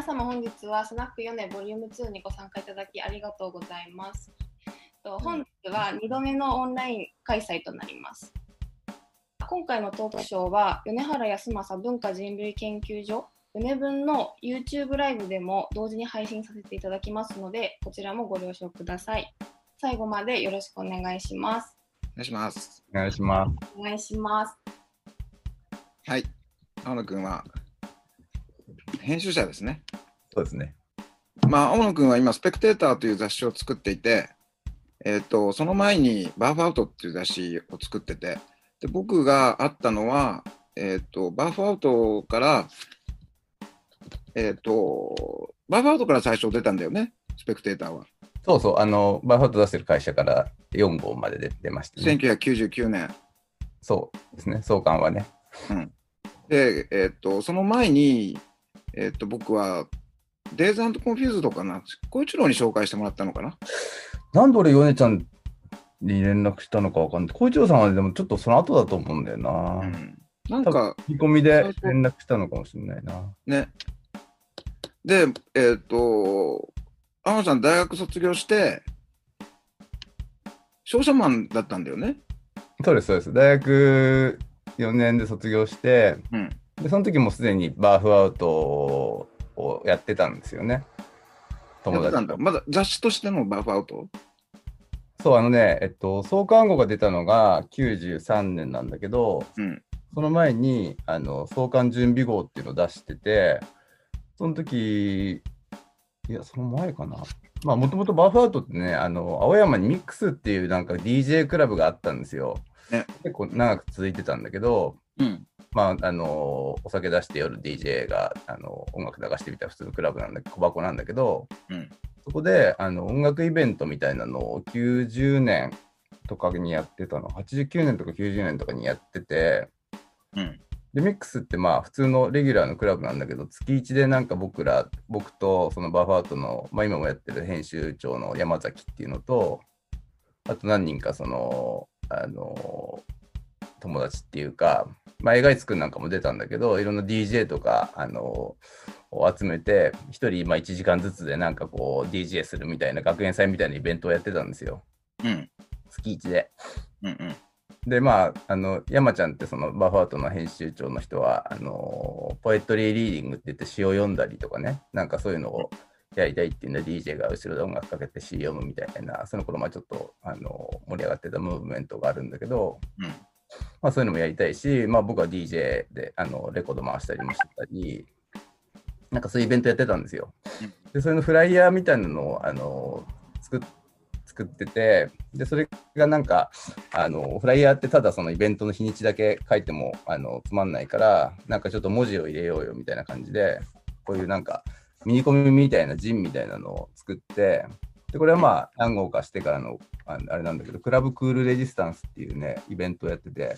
皆様本日はスナックヨネボリューム2にご参加いただきありがとうございます。と本日は2度目のオンライン開催となります。今回のトークショーは米原康政文化人類研究所米文の YouTube ライブでも同時に配信させていただきますので、こちらもご了承ください。最後までよろしくお願いします。お願いします。お願いします。お願いします。はい。青野くんは編集者ですね。そうですね。まあ、青野くんは今、スペクテーターという雑誌を作っていて、えっ、と、その前にバーフアウトっていう雑誌を作ってて、で僕が会ったのは、えっ、と、バーフアウトから、えっ、と、バーフアウトから最初出たんだよね、スペクテーターは。そうそう、あの、バーファット出してる会社から4号まで出出ましたね。1999年。そうですね、創刊はね。で、えっ、と、その前に、えっ、と、僕は、 Dazed Confused かな、小一郎に紹介してもらったのかな？なんで俺、ヨネちゃんに連絡したのかわかんない。小一郎さんはでもちょっとその後だと思うんだよな。うん、なんか、見込みで連絡したのかもしれないな。ね。で、えっ、と、天野さん大学卒業して、商社マンだったんだよね。そうです、そうです。大学4年で卒業して、うん。でその時もすでにバーフアウトをやってたんですよね。や友達だ。まだ雑誌としてのバーフアウト？そう、あのね、えっと、創刊号が出たのが93年なんだけど、うん。その前に、あの、創刊準備号っていうのを出してて、その時、いや、その前かな。まあ、もともとバーフアウトってね、あの、青山にミックスっていうなんか DJ クラブがあったんですよ。ね結構長く続いてたんだけど、うん。まあ、あの、お酒出して夜 DJ が、あの、音楽流してみた普通のクラブなんだけど、小箱なんだけど、うんそこで、あの、音楽イベントみたいなのを90年とかにやってたの、89年とか90年とかにやってて、うん。で、ミックスってまあ普通のレギュラーのクラブなんだけど、月1でなんか僕ら、僕とそのバーファートの、まあ今もやってる編集長の山崎っていうのと、あと何人かその、あの、友達っていうか、まあ映画つくんなんかも出たんだけど、いろんな DJ とか、あの、を集めて、一人まあ1時間ずつでなんかこう DJ するみたいな学園祭みたいなイベントをやってたんですよ。うん。月1で。うん。うん。で、まあ、あの、山ちゃんってそのバファートの編集長の人は、あの、ポエトリーリーディングって言って詩を読んだりとかね、なんかそういうのをやりたいっていうんで、DJ が後ろで音楽かけて詩読むみたいな、その頃まあちょっと、あの、盛り上がってたムーブメントがあるんだけど、うんまあそういうのもやりたいし、まあ僕は DJ で、あの、レコード回したりもしてたり、なんかそういうイベントやってたんですよ。で、それのフライヤーみたいなのを、あの、作っ作ってて、で、それがなんか、あの、フライヤーってただそのイベントの日にちだけ書いても、あの、つまんないから、なんかちょっと文字を入れようよみたいな感じで、こういうなんか、ミニコミみたいなジンみたいなのを作って、で、これはまあ、何号かしてからの、ああれなんだけど、クラブクールレジスタンスっていうね、イベントをやってて、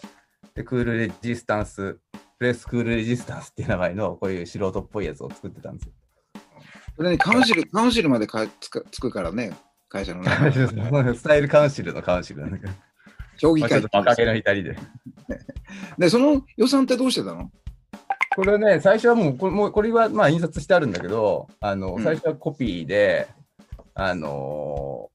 で、クールレジスタンス、プレスクールレジスタンスっていう名前の、こういう素人っぽいやつを作ってたんですよ。それにカウンシル、カウンシルまでかつくつくからね、会社の中 スタイルカウンシルのカウンシルなんだけど、評議まあ、ちょ会っと若気の至りで。で、その予算ってどうしてたの？これね、最初はもう、これもうこれはまあ印刷してあるんだけど、あの、うん。最初はコピーで、あのー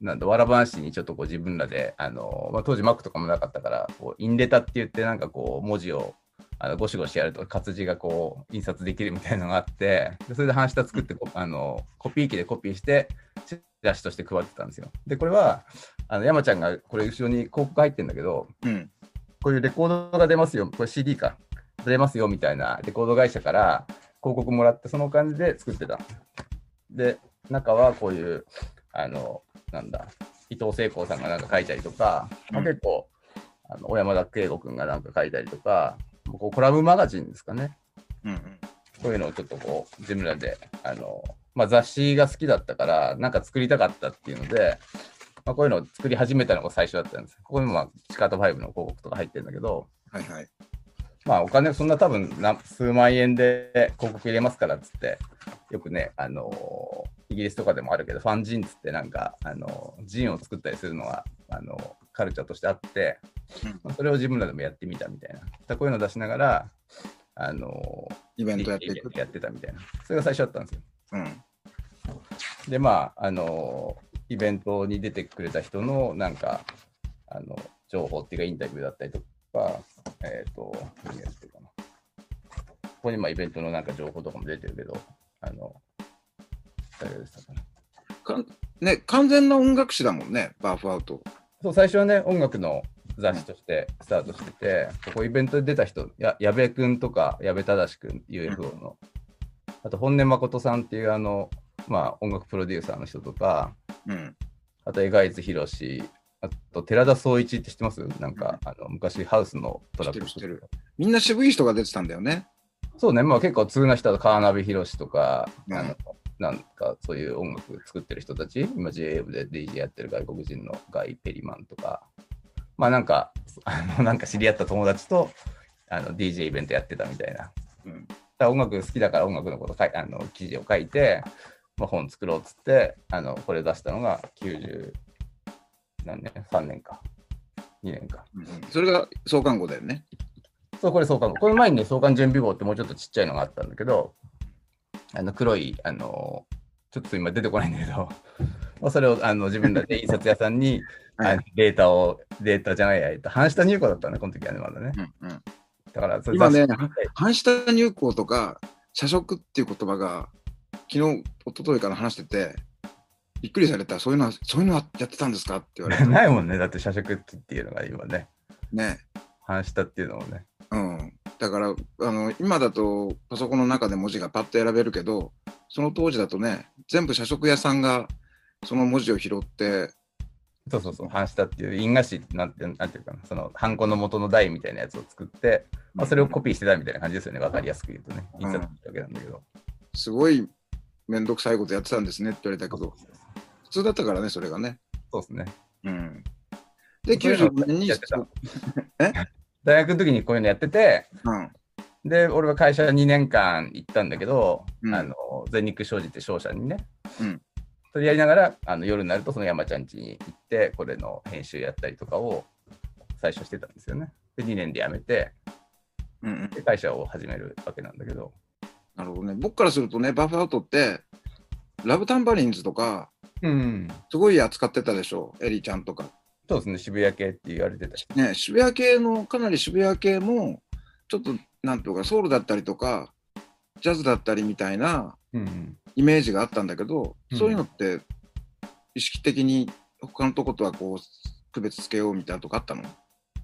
なんだ、わらばんしにちょっとこう自分らで、あのーまあ、当時 Mac とかもなかったから、こうインレタって言って、なんかこう、文字をあのゴシゴシやると活字がこう印刷できるみたいなのがあって、でそれで半下作ってこ、あのコピー機でコピーして、チラシとして配ってたんですよ。で、これは、あの山ちゃんがこれ後ろに広告入ってるんだけど、うん。こういうレコードが出ますよ、これ CD か、出ますよみたいなレコード会社から広告もらって、その感じで作ってた。で、中はこういう、あの、なんだ、伊藤聖光さんがなんか書いたりとか、まあうん結構、あの小山田圭吾君がなんか書いたりとか、こうコラムマガジンですかね。うん。こういうのをちょっとこう、自分らで、あの、まあ、雑誌が好きだったから、なんか作りたかったっていうので、まあ、こういうのを作り始めたのが最初だったんです。ここにも、まあ、シカート5の広告とか入ってるんだけど、はいはい。まあお金そんな多分な数万円で広告入れますからっつって、よくね、あのーイギリスとかでもあるけど、ファンジンっつってなんか、あのージンを作ったりするのが、あのーカルチャーとしてあって、それを自分らでもやってみたみたいな。だこういうのを出しながら、あのーイベントやって。やってたみたいな。それが最初だったんですよ。うん。で、まあ、あの、イベントに出てくれた人の、なんか、あの、情報っていうか、インタビューだったりとか、えっ、と、何やってるかな。ここに、まあ、イベントのなんか情報とかも出てるけど、あの、誰でしたかな。かんね、完全な音楽誌だもんね、バーフアウト。そう、最初はね、音楽の雑誌としてスタートしてて、ここイベントで出た人、や矢部くんとか、矢部正くん、UFO の、あと本音誠さんっていうあの、まあ、音楽プロデューサーの人とか、うん。あと、江賀津博士、あと、寺田総一って知ってます？なんか、あの昔、ハウスのトラック。知ってるみんな渋い人が出てたんだよね。そうね、まあ結構通な人だ。と、川辺博士とか、うん。あのなんかそういう音楽作ってる人たち、今 JA で DJ やってる外国人のガイ・ペリマンとか、まあなんか、あのなんか知り合った友達とあの DJ イベントやってたみたいな。うん。だ音楽好きだから音楽のことあの記事を書いて、まあ、本作ろうっつって、あのこれ出したのが90何年 ?3 年か。2年か。うんそれが創刊号だよね。そう、これ創刊号。この前にね、創刊準備号ってもうちょっとちっちゃいのがあったんだけど、あの黒い、あの、ちょっと今出てこないんだけど、まあそれをあの自分らで印刷屋さんに、はいデータを、データじゃないや、えっと、半下入庫だったね、この時はね、まだね。うんうん、だから、それ今ね半下入稿とか、社食っていう言葉が、昨日、一昨日から話してて、びっくりされた、そういうのは、そういうのはやってたんですかって言われて。ないもんね、だって社食っていうのが今ね、ね。半下っていうのもね。うん。だから、あの、今だとパソコンの中で文字がパッと選べるけど、その当時だとね、全部社食屋さんがその文字を拾って、そうそうそう、半下っていう印画紙なんて、なんていうかな、その、ハンコの元の台みたいなやつを作って、まあ、それをコピーしてたみたいな感じですよね、わかりやすく言うとね。印刷したわけなんだけど。すごいめんどくさいことやってたんですねって言われたけど、普通だったからね、それがね。そうですね。うん。で、そういうの95年にやってた 大学の時にこういうのやってて、うん。で、俺は会社2年間行ったんだけど、うんあの全日空商事って商社にね、うんそれやりながらあの夜になるとその山ちゃん家に行って、これの編集やったりとかを最初してたんですよね。で、2年で辞めて、うんうん。で会社を始めるわけなんだけど、なるほどね。僕からするとね、バフアウトって、ラブタンバリンズとか、うん、すごい扱ってたでしょ、エリちゃんとか。そうですね、渋谷系って言われてた。し。ね、渋谷系の、かなり渋谷系も、ちょっと、なんとか、ソウルだったりとか、ジャズだったりみたいなうん、イメージがあったんだけど、うん。そういうのって、意識的に他のとことはこう、区別つけようみたいなとこあったの？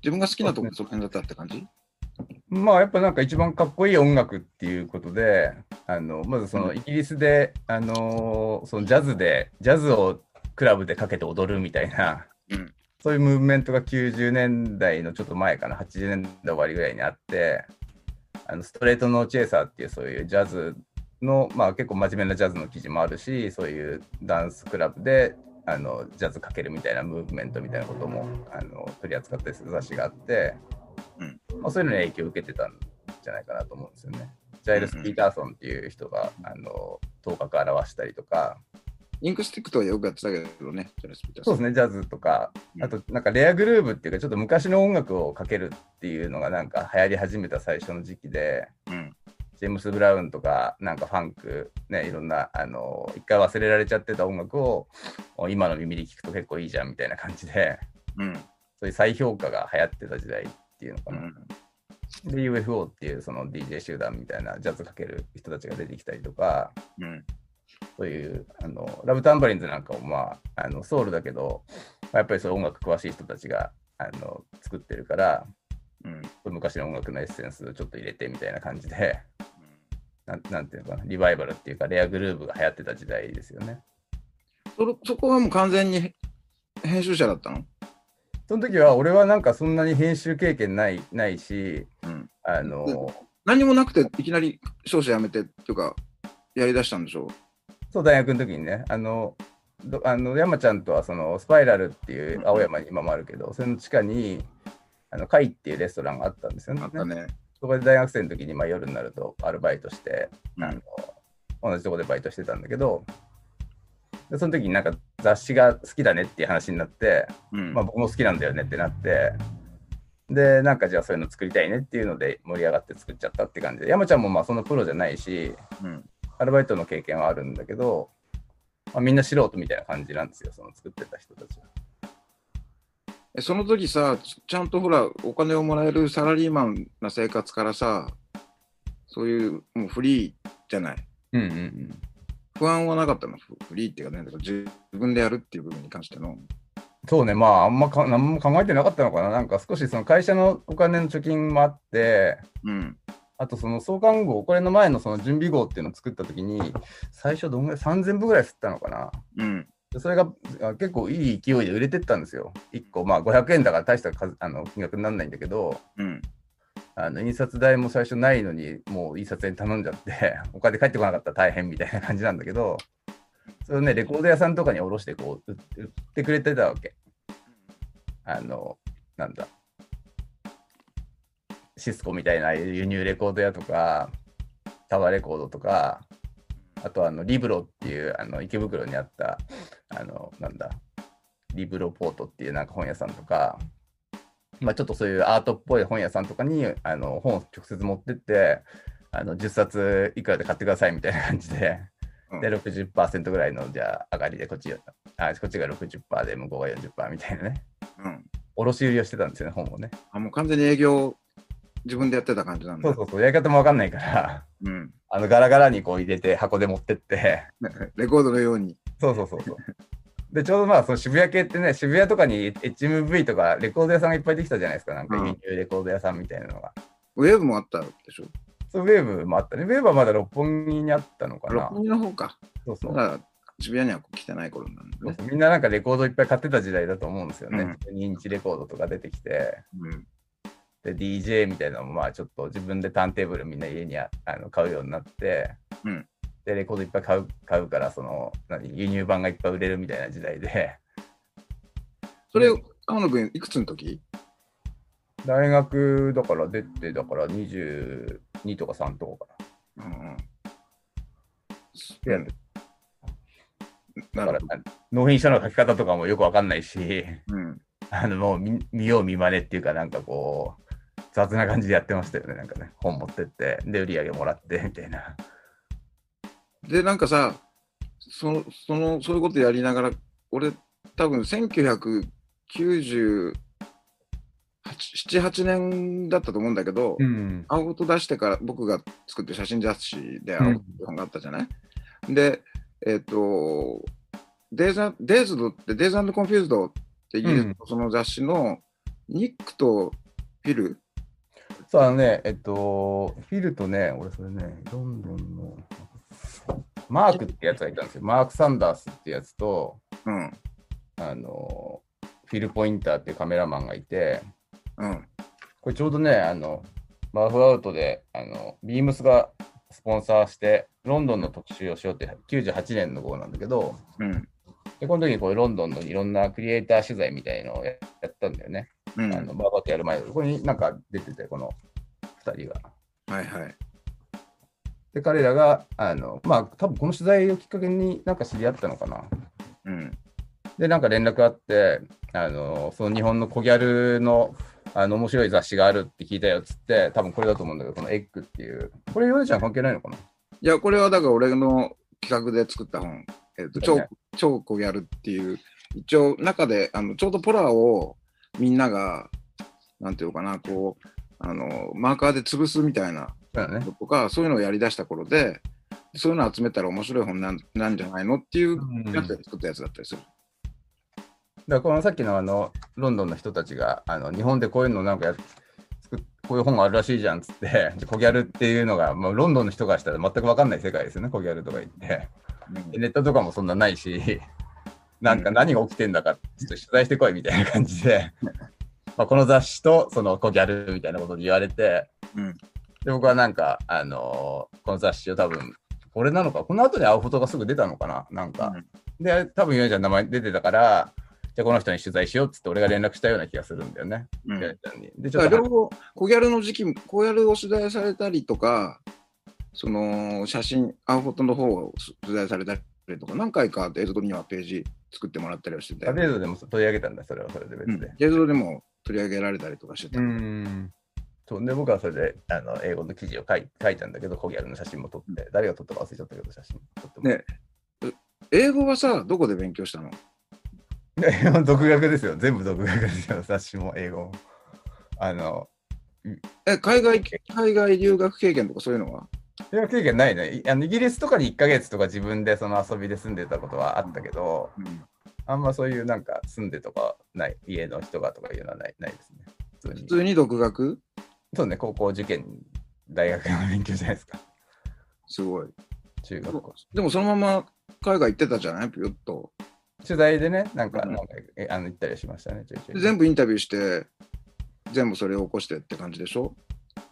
自分が好きなとこその辺だったって感じ？まあやっぱなんか一番かっこいい音楽っていうことで、あのまずそのイギリスで、あのそのジャズで、ジャズをクラブでかけて踊るみたいな、うん。そういうムーブメントが90年代のちょっと前かな、80年代終わりぐらいにあって、あのストレートのチェイサーっていうそういうジャズの、まあ結構真面目なジャズの記事もあるし、そういうダンスクラブであのジャズかけるみたいなムーブメントみたいなこともあの取り扱ったりする雑誌があって、まあ、そういうのに影響を受けてたんじゃないかなと思うんですよね。ジャイルス・ピーターソンっていう人が、あの頭角表したりとか、インクスティックとかよくやってたけどね、ジャイルス・ピーターそうですね、ジャズとか、うん。あとなんか rare groove っていうか、ちょっと昔の音楽をかけるっていうのがなんか流行り始めた最初の時期で、うん。ジェームス・ブラウンとか、なんかファンク、ね、いろんな、あの、一回忘れられちゃってた音楽を、お今の耳で聞くと結構いいじゃんみたいな感じで、うん。そういう再評価が流行ってた時代っていうのかな。うん。で、UFO っていうその DJ 集団みたいなジャズかける人たちが出てきたりとか、うん。そういうあのラブタンバリンズなんかも、まあ、あのソウルだけど、まあやっぱりそういう音楽詳しい人たちがあの作ってるから、うん。昔の音楽のエッセンスをちょっと入れてみたいな感じで、なんなんていうのかな、リバイバルっていうか、レアグルーブが流行ってた時代ですよね。そこはもう完全に編集者だったの？その時は、俺はなんかそんなに編集経験ないないし、うん。あの、何もなくていきなり少子辞めてっていうか、やりだしたんでしょ？そう、大学の時にね、あの、どあの山ちゃんとはそのスパイラルっていう青山に今もあるけど、それの地下に、あの、カイっていうレストランがあったんですよね。あったね。そこで大学生の時に、まあ、夜になるとアルバイトして、うんあの同じとこでバイトしてたんだけど、でその時になんか雑誌が好きだねっていう話になって、うん。まあ、僕も好きなんだよねってなって、で、なんかじゃあそういうの作りたいねっていうので盛り上がって作っちゃったって感じで、山ちゃんもまあそのプロじゃないし、うん。アルバイトの経験はあるんだけど、まあ、みんな素人みたいな感じなんですよ、その作ってた人たちは。えその時さ、ちちゃんとほら、お金をもらえるサラリーマンな生活からさ、そういうもうフリーじゃない？うんうんうん。不安はなかったのフフリーっていうかね、だから自分でやるっていう部分に関しての。そうね、まあ、あんまか何も考えてなかったのかな。なんか少しその会社のお金の貯金もあって、うん。あとその創刊号、これの前のその準備号っていうのを作ったときに、最初どんぐらい ?3000 部ぐらい吸ったのかな。うん。でそれがあ結構いい勢いで売れてったんですよ。1個、まあ500円だから大した数あの金額にならないんだけど、うん。あの印刷代も最初ないのに、もう印刷屋に頼んじゃって、お金返ってこなかったら大変みたいな感じなんだけど、それをね、レコード屋さんとかに卸してこう売ってくれてたわけ。あの、なんだ。シスコみたいな輸入レコード屋とか、タワーレコードとか、あとあのリブロっていうあの池袋にあった、あの、なんだ、リブロポートっていうなんか本屋さんとか、まあ、ちょっとそういうアートっぽい本屋さんとかにあの本を直接持ってって、あの10冊いくらで買ってくださいみたいな感じで、うんで60%ぐらいのじゃあ上がりでこっちあこっちが60%で向こうが40%みたいなね、うん。卸売りをしてたんですよね、本をね。あ、もう完全に営業、自分でやってた感じなんだ。そうそうそう、やり方もわかんないから、うん。あのガラガラにこう入れて箱で持ってって、レコードのように。そうそうそうそう。で、ちょうどまあ、その渋谷系ってね、渋谷とかに HMV とかレコード屋さんがいっぱいできたじゃないですか、なんかうん輸入レコード屋さんみたいなのが。ウェーブもあったでしょ？そう、ウェーブもあったね。ウェーブはまだ六本木にあったのかな。六本木の方か。そうそう渋谷には来てない頃なんだね。みんななんかレコードいっぱい買ってた時代だと思うんですよね。うん12インチレコードとか出てきて、うん。で、DJ みたいなのもまあちょっと自分でターンテーブルみんな家にああの買うようになって、うんで、レコードいっぱい買う買うから、その、何、輸入版がいっぱい売れるみたいな時代で、それ、天野君、いくつの時？大学だから出て、だから22とか3とかかうんうん。だから納品書の書き方とかもよくわかんないし、うん。あの、もう見見よう見まねっていうか、なんかこう、雑な感じでやってましたよね、なんかね。本持ってって、で、売り上げもらって、みたいな。で、なんかさ、その、その、そういうことやりながら、俺、多分1997、8年だったと思うんだけど、ん。青と出してから僕が作ってる写真雑誌で青っていう本があったじゃない、で、えっ、と、 Dazed、Dazed って、 Dazed Confused ってイギリスのその雑誌のニックとフィル、そう、あのね、えっと、フィルとね、俺それね、ロンドンの、マークってやつがいたんですよ。マーク・サンダースってやつと、うん、あの、フィル・ポインターっていうカメラマンがいて、うん、これちょうどね、あの、バーフアウトで、あの、ビームスがスポンサーして、ロンドンの特集をしようって、98年の号なんだけど、うん、で、この時にこうロンドンのいろんなクリエイター取材みたいのをややったんだよね。うん。あのバーバーとやる前、ここになんか出てて、この2人が。はいはい。で、彼らが、あの、まあ、多分この取材をきっかけになんか知り合ったのかな。うん、で、なんか連絡あって、あの、その日本のコギャルの、あの、面白い雑誌があるって聞いたよっつって、多分これだと思うんだけど、このエッグっていう。これ、ヨネちゃん関係ないのかな？いや、これはだから俺の企画で作った本、えっと超ね。超コギャルっていう、一応中であのちょうどポラをみんなが、なんていうのかな、こう、あのマーカーで潰すみたいなね。とか、そういうのをやりだした頃で、そういうの集めたら面白い本なんなんじゃないのっていううんやつで作ったやつだったりする。だからこのさっきのあのロンドンの人たちがあの日本でこういうのなんかやこういう本があるらしいじゃんっつって、コギャルっていうのが、まあ、ロンドンの人からしたら全く分かんない世界ですよね、コギャルとか言って。でネットとかもそんなないし、なんか何が起きてんだか、ちょっと取材してこいみたいな感じで、まあこの雑誌とそのコギャルみたいなことで言われて、うんで僕はなんか、あのーこの雑誌を多分、これなのか、この後に青フォトがすぐ出たのかな、なんか。で、多分ヨネちゃんの名前出てたから、じゃあこの人に取材しようっつって俺が連絡したような気がするんだよね。うんちゃんに。で、ちょっと両方、コギャルの時期も、コギャルを取材されたりとか、その写真、アウフォトの方を取材されたりとか、何回か映像にはページ作ってもらったりはしてて、あレードでも取り上げたんだ、それはそれで別で。映像でも取り上げられたりとかしてた。ん。そうで、僕はそれであの英語の記事を書い書いたんだけど、コギャルの写真も撮って、誰が撮ったか忘れちゃったけど、写真撮っても。ね英語はさ、どこで勉強したの？で独学ですよ。全部独学ですよ。雑誌も英語も。あの、え、海外、海外留学経験とかそういうのは？留学経験ないね。いあのイギリスとかに1ヶ月とか自分でその遊びで住んでたことはあったけど、うん。あんまそういうなんか住んでとかない、家の人がとかいうのはないないですね。普通に。普通に独学？そうね、高校受験、大学の勉強じゃないですか。すごい。中学校。でもそのまま海外行ってたじゃない？ぴよっと。取材でね、なんか、うんなんかえあの行ったりしましたね、ちょいちょいで全部インタビューして、全部それを起こしてって感じでしょ？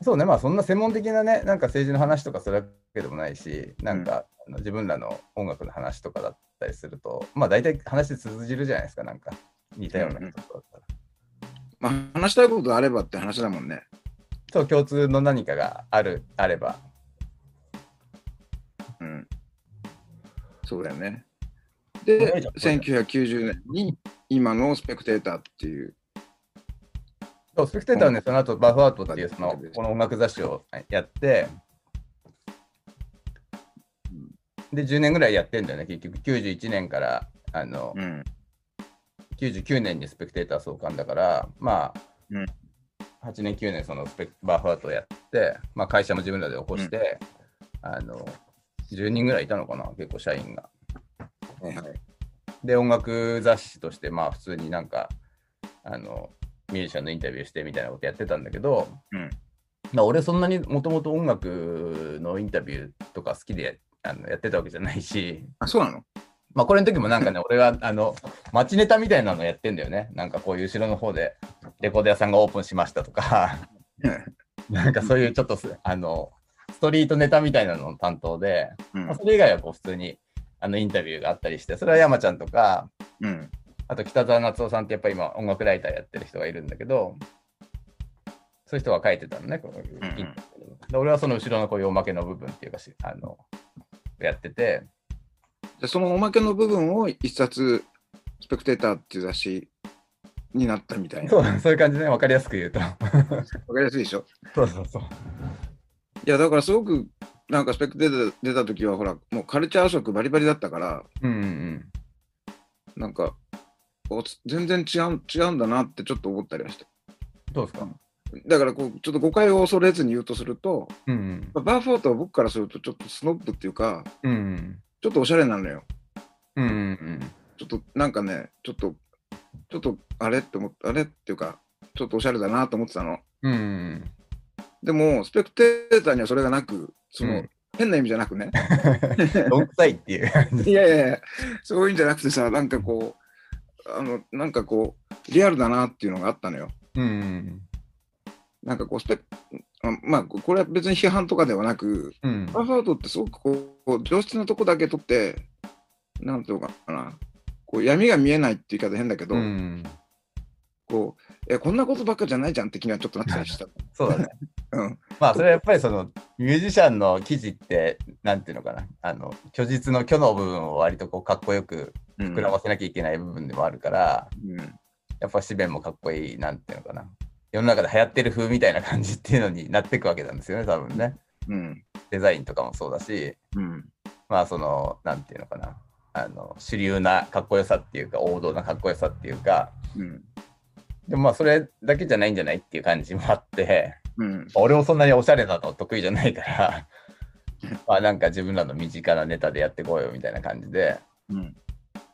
そうね、まあそんな専門的なね、なんか政治の話とかするわけでもないし、なんか、あの自分らの音楽の話とかだったりすると、まあ大体話通じるじゃないですか、なんか似たような人とかだったら。まあ話したいことがあればって話だもんね。そう、共通の何かがある、あれば。うん。そうだよね。ではいじゃ、あ1990年に今のスペクテーターっていう、そう、スペクテーターはね、その後バーフアウトっていうそのうんこの音楽雑誌をやって、で、10年ぐらいやってんだよね、結局。91年から、あの、うん。99年にスペクテーター創刊だから、まあ、うん8年、9年そのスペバーフアウトをやって、まあ、会社も自分らで起こして、あの、10人ぐらいいたのかな、結構社員が。で、音楽雑誌として、まあ、普通になんか、あの、ミュージシャンのインタビューしてみたいなことやってたんだけど、うん。まあ、俺そんなにもともと音楽のインタビューとか好きであのやってたわけじゃないし、あ、そうなの？まあ、これの時もなんかね、俺があの街ネタみたいなのやってんだよね。なんかこういう後ろの方でレコード屋さんがオープンしましたとか、なんかそういうちょっとすあのストリートネタみたいなのの担当で、うんまあ、それ以外はこう普通にあのインタビューがあったりして、それは山ちゃんとか、うん。あと北澤夏夫さんってやっぱり今音楽ライターやってる人がいるんだけど、そういう人が書いてたのね、こういううんで俺はその後ろのこういうおまけの部分っていうかし、あの、やってて、でそのおまけの部分を一冊、スペクテーターっていう雑誌になったみたいな。そうそういう感じで、ね、分かりやすく言うと。わかりやすいでしょ？そうそうそう。いや、だからすごく、なんかスペクテーター出た時は、ほら、もうカルチャー色バリバリだったから、うんうんうん。なんか、全然違う違うんだなってちょっと思ったりはして。どうですか？だからこう、ちょっと誤解を恐れずに言うとすると、うんうん。まあバーフォートは僕からするとちょっとスノップっていうか、うんうん。ちょっとおしゃれなのよ。うんうんちょっとなんかね、ちょっと、ちょっとあれって思って、あれっていうか、ちょっとおしゃれだなと思ってたの。うん。うんでも、スペクテーターにはそれがなく、その、うん変な意味じゃなくね。うん。どんくさいっていう。いやいやいや、そういうんじゃなくてさ、なんかこう、あの、なんかこう、リアルだなっていうのがあったのよ。うんうん。なんかこう、スペあまあ、これは別に批判とかではなく、うん。バーファートってすごくこう、上質なとこだけ取って、なんていうのかな、こう闇が見えないって言い方変だけど、うん。こう、え、こんなことばっかじゃないじゃん的にはちょっとなってたりした。そうだね。うん。まあそれはやっぱりそのミュージシャンの記事ってなんていうのかなあの虚実の虚の部分を割とこうかっこよくうん膨らませなきゃいけない部分でもあるから、うん。やっぱ紙面もかっこいいなんていうのかな世の中で流行ってる風みたいな感じっていうのになっていくわけなんですよね多分ねうん。デザインとかもそうだしうん。まあそのなんていうのかなあの主流なかっこよさっていうか王道なかっこよさっていうかうん。でもまあそれだけじゃないんじゃないっていう感じもあってうん。俺もそんなにおしゃれなの得意じゃないから、まあなんか自分らの身近なネタでやってこうよみたいな感じで、うん。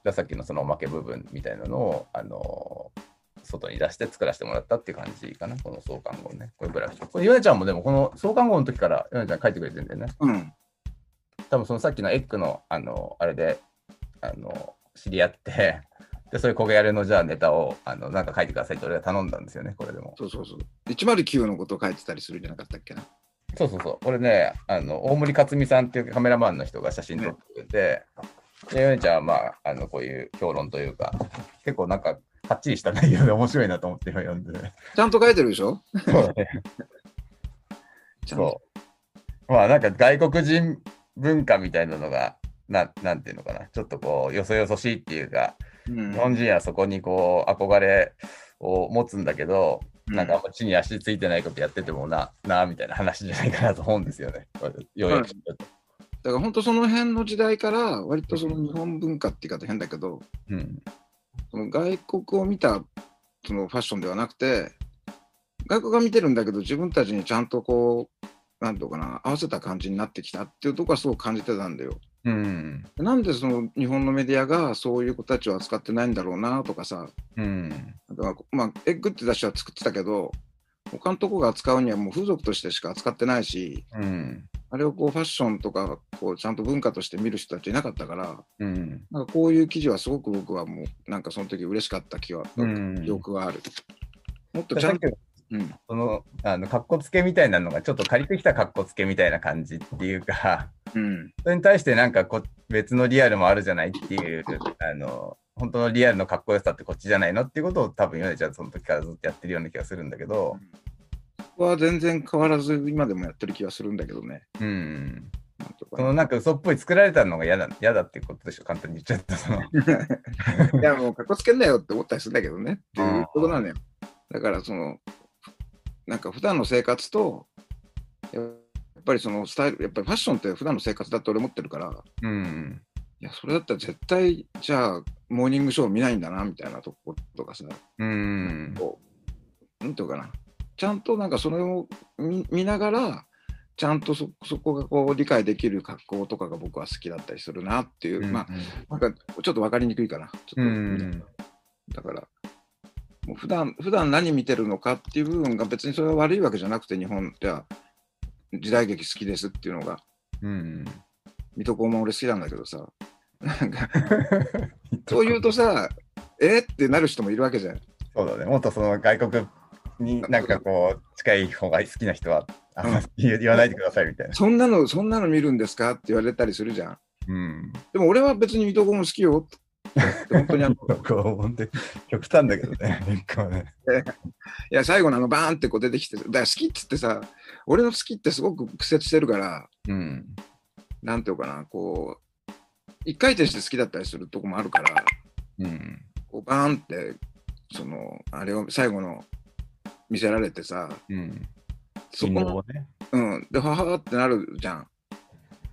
でさっきのそのおまけ部分みたいなのを、あのー外に出して作らせてもらったっていう感じかな、この創刊号ね。これブラフこれ、ヨネちゃんもでもこの創刊号の時からヨネちゃん書いてくれてるんだよね。うん。多分そのさっきのエッグの、あのあれで、あの知り合って、で、そういう焦げやるのじゃあネタを、あの、なんか書いてくださいって俺が頼んだんですよね、これでも。そうそうそう。109のことを書いてたりするんじゃなかったっけな。そうそうそう。これね、あの大森克美さんっていうカメラマンの人が写真撮ってくれて、で、ヨネちゃんはまあ、あのこういう評論というか、結構なんか、かっちりした内容で 面白いなと思って今読んでね。ちゃんと書いてるでしょ？そうだね。そう。まあなんか外国人文化みたいなのが、ななんていうのかな、ちょっとこう、よそよそしいっていうか、うん日本人はそこにこう、憧れを持つんだけど、なんかあんま地に足ついてないことやっててもな、なあみたいな話じゃないかなと思うんですよね。ようやく。だから本当その辺の時代から割とその日本文化って言い方変だけどうん。その外国を見たそのファッションではなくて外国が見てるんだけど自分たちにちゃんとこうなんていうのかな合わせた感じになってきたっていうところはすごく感じてたんだよ。うん。なんでその日本のメディアがそういう子たちを扱ってないんだろうなとかさうん。だからまあエッグって雑誌は作ってたけど他のとこが扱うにはもう風俗としてしか扱ってないしうん。あれをこうファッションとかこうちゃんと文化として見る人たちいなかったからうん。なんかこういう記事はすごく僕はもうなんかその時嬉しかった気は、うん記憶がある。もっとちゃんと、うん、その、あの、格好つけみたいなのが、ちょっと借りてきた格好つけみたいな感じっていうか、うん、それに対してなんかこ別のリアルもあるじゃないっていう、あの、本当のリアルのかっこよさってこっちじゃないのっていうことを多分ヨネちゃんその時からずっとやってるような気がするんだけど、そこは全然変わらず今でもやってる気がするんだけどね。うん。そのなんか嘘っぽい作られたのが嫌だ嫌だっていうことでしょ、簡単に言っちゃった。そ のいやもうかっこつけんなよって思ったりするんだけどねっていうことなのよ。だからそのなんか普段の生活とやっぱりそのスタイルやっぱりファッションって普段の生活だって俺思ってるからうん。いやそれだったら絶対じゃあモーニングショー見ないんだなみたいなとことかさうん。こう、なんていうかな、ちゃんとなんかそれを見見ながら、ちゃんとそそこがこう理解できる格好とかが僕は好きだったりするなっていう、まあ、なんかちょっと分かりにくいかな。ちょっとうんだから、もう普段普段何見てるのかっていう部分が別にそれは悪いわけじゃなくて、日本では時代劇好きですっていうのが、うん。水戸黄門俺好きなんだけどさ、なんか そう言うとさ、えってなる人もいるわけじゃん。そうだね。もっとその外国になんかこう近い方が好きな人は、あんま言言わないでくださいみたいな。そんなの、そんなの見るんですか？って言われたりするじゃん。うん。でも俺は別に水戸黄門好きよって。本当にあの極端だけどね。結構ね。いや最後のあのバーンってこう出てきて、だから好きっつってさ、俺の好きってすごく屈折してるから、うん。なんていうかな、こう、一回転して好きだったりするとこもあるから、うん。こうバーンって、その、あれを最後の見せられてさ、うん。そこの、ね。うん、で、ははってなるじゃん。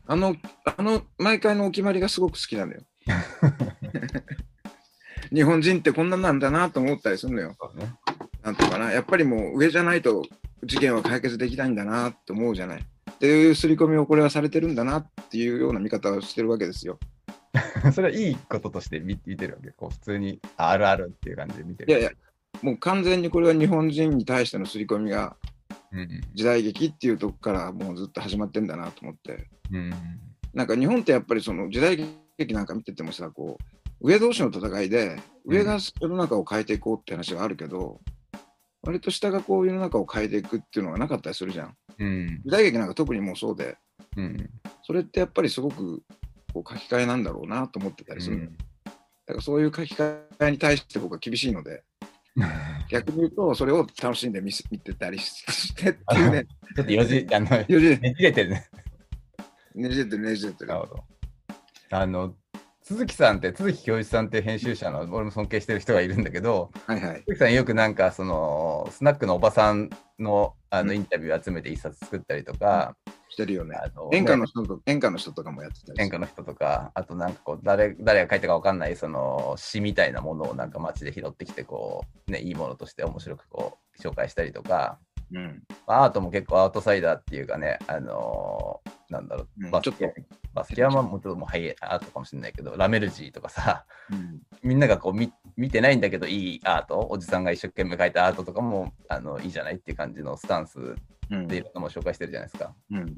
あの、あの、毎回のお決まりがすごく好きなんだよ。日本人ってこんなんなんだなと思ったりするのよ。ね。なんとかな、やっぱりもう上じゃないと事件は解決できないんだなって思うじゃない。っていう刷り込みをこれはされてるんだなっていうような見方をしてるわけですよ。それはいいこととして見見てるわけ。こう普通にああるあるっていう感じで見てる。いやいや、もう完全にこれは日本人に対しての刷り込みがうん。時代劇っていうとこからもうずっと始まってんだなと思って。うん。なんか日本ってやっぱりその時代劇なんか見ててもさ、こう、上同士の戦いで、上が世の中を変えていこうって話はあるけど、割と下がこう世の中を変えていくっていうのがなかったりするじゃん。うん。時代劇なんか特にもうそうで、うん。それってやっぱりすごくこう書き換えなんだろうなと思ってたりするの、だからそういう書き換えに対して僕は厳しいので、逆に言うと、それを楽しんで見せ見てたりしてっていうね、ちょっとよじ、あの、ねよじじれてるね。ねじれてるねじれてるなる。ほど。あの、鈴木さんって、鈴木教一さんって編集者の、俺も尊敬してる人がいるんだけど、はいはい。鈴木さんよくなんか、その、スナックのおばさんのあのうんインタビュー集めて一冊作ったりとか、してるよね。あの演歌の人と演歌の人とかもやってたり演歌の人とか、あとなんかこう、誰誰が書いたかわかんない、その詩みたいなものをなんか街で拾ってきて、こう、ね、いいものとして面白くこう、紹介したりとか、うん。アートも結構アウトサイダーっていうかね、あのーなんだろう、うん。バスケちょっバスケはまあもうちょっともうハイアートかもしれないけど、ラメルジーとかさ、うん。みんながこう見見てないんだけど、いいアート、おじさんが一生懸命描いたアートとかもあのいいじゃないっていう感じのスタンスうん。でいろんなも紹介してるじゃないですか。うん。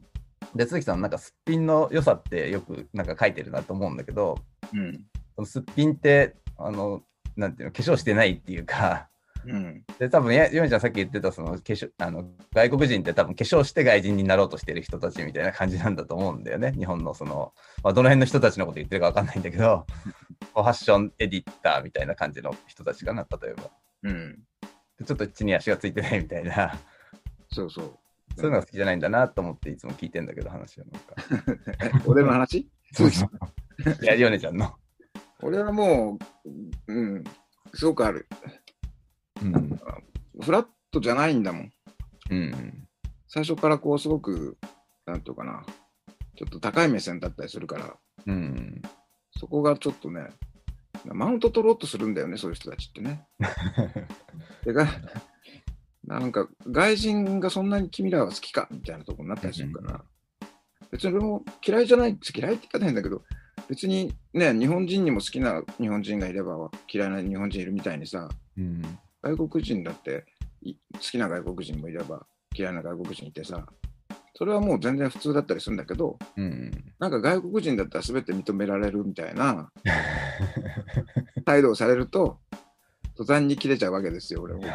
で、鈴木さん、なんかすっぴんの良さってよくなんか書いてるなと思うんだけど、うん。そのすっぴんって、あの、なんていうの、化粧してないっていうか、うんで、多分や、ヨネちゃんさっき言ってた、その、化粧、あの、外国人って多分化粧して外人になろうとしてる人たちみたいな感じなんだと思うんだよね。日本のその、まあ、どの辺の人たちのこと言ってるかわかんないんだけど、ファッションエディッターみたいな感じの人たちかな、例えば。うんでちょっと地に足がついてないみたいな、そうそう。そういうのが好きじゃないんだなと思っていつも聞いてんだけど、話をなんか。え 俺の話？そうそう。いや、ヨネちゃんの。俺はもう、うん、すごくある。うん。フラットじゃないんだもん。うん。最初からこう、すごく、なんていうかな、ちょっと高い目線だったりするから、うん。そこがちょっとね、マウント取ろうとするんだよね、そういう人たちってね。でがなんか、外人がそんなに君らは好きかみたいなところになったりするから、別に俺も嫌いじゃない、嫌いって言い方変だけど、別にね、日本人にも好きな日本人がいれば嫌いな日本人いるみたいにさ、うん。外国人だってい好きな外国人もいれば嫌いな外国人いてさ、それはもう全然普通だったりするんだけど、うん。なんか外国人だったら全て認められるみたいな 態度をされると、途端に切れちゃうわけですよ、俺も。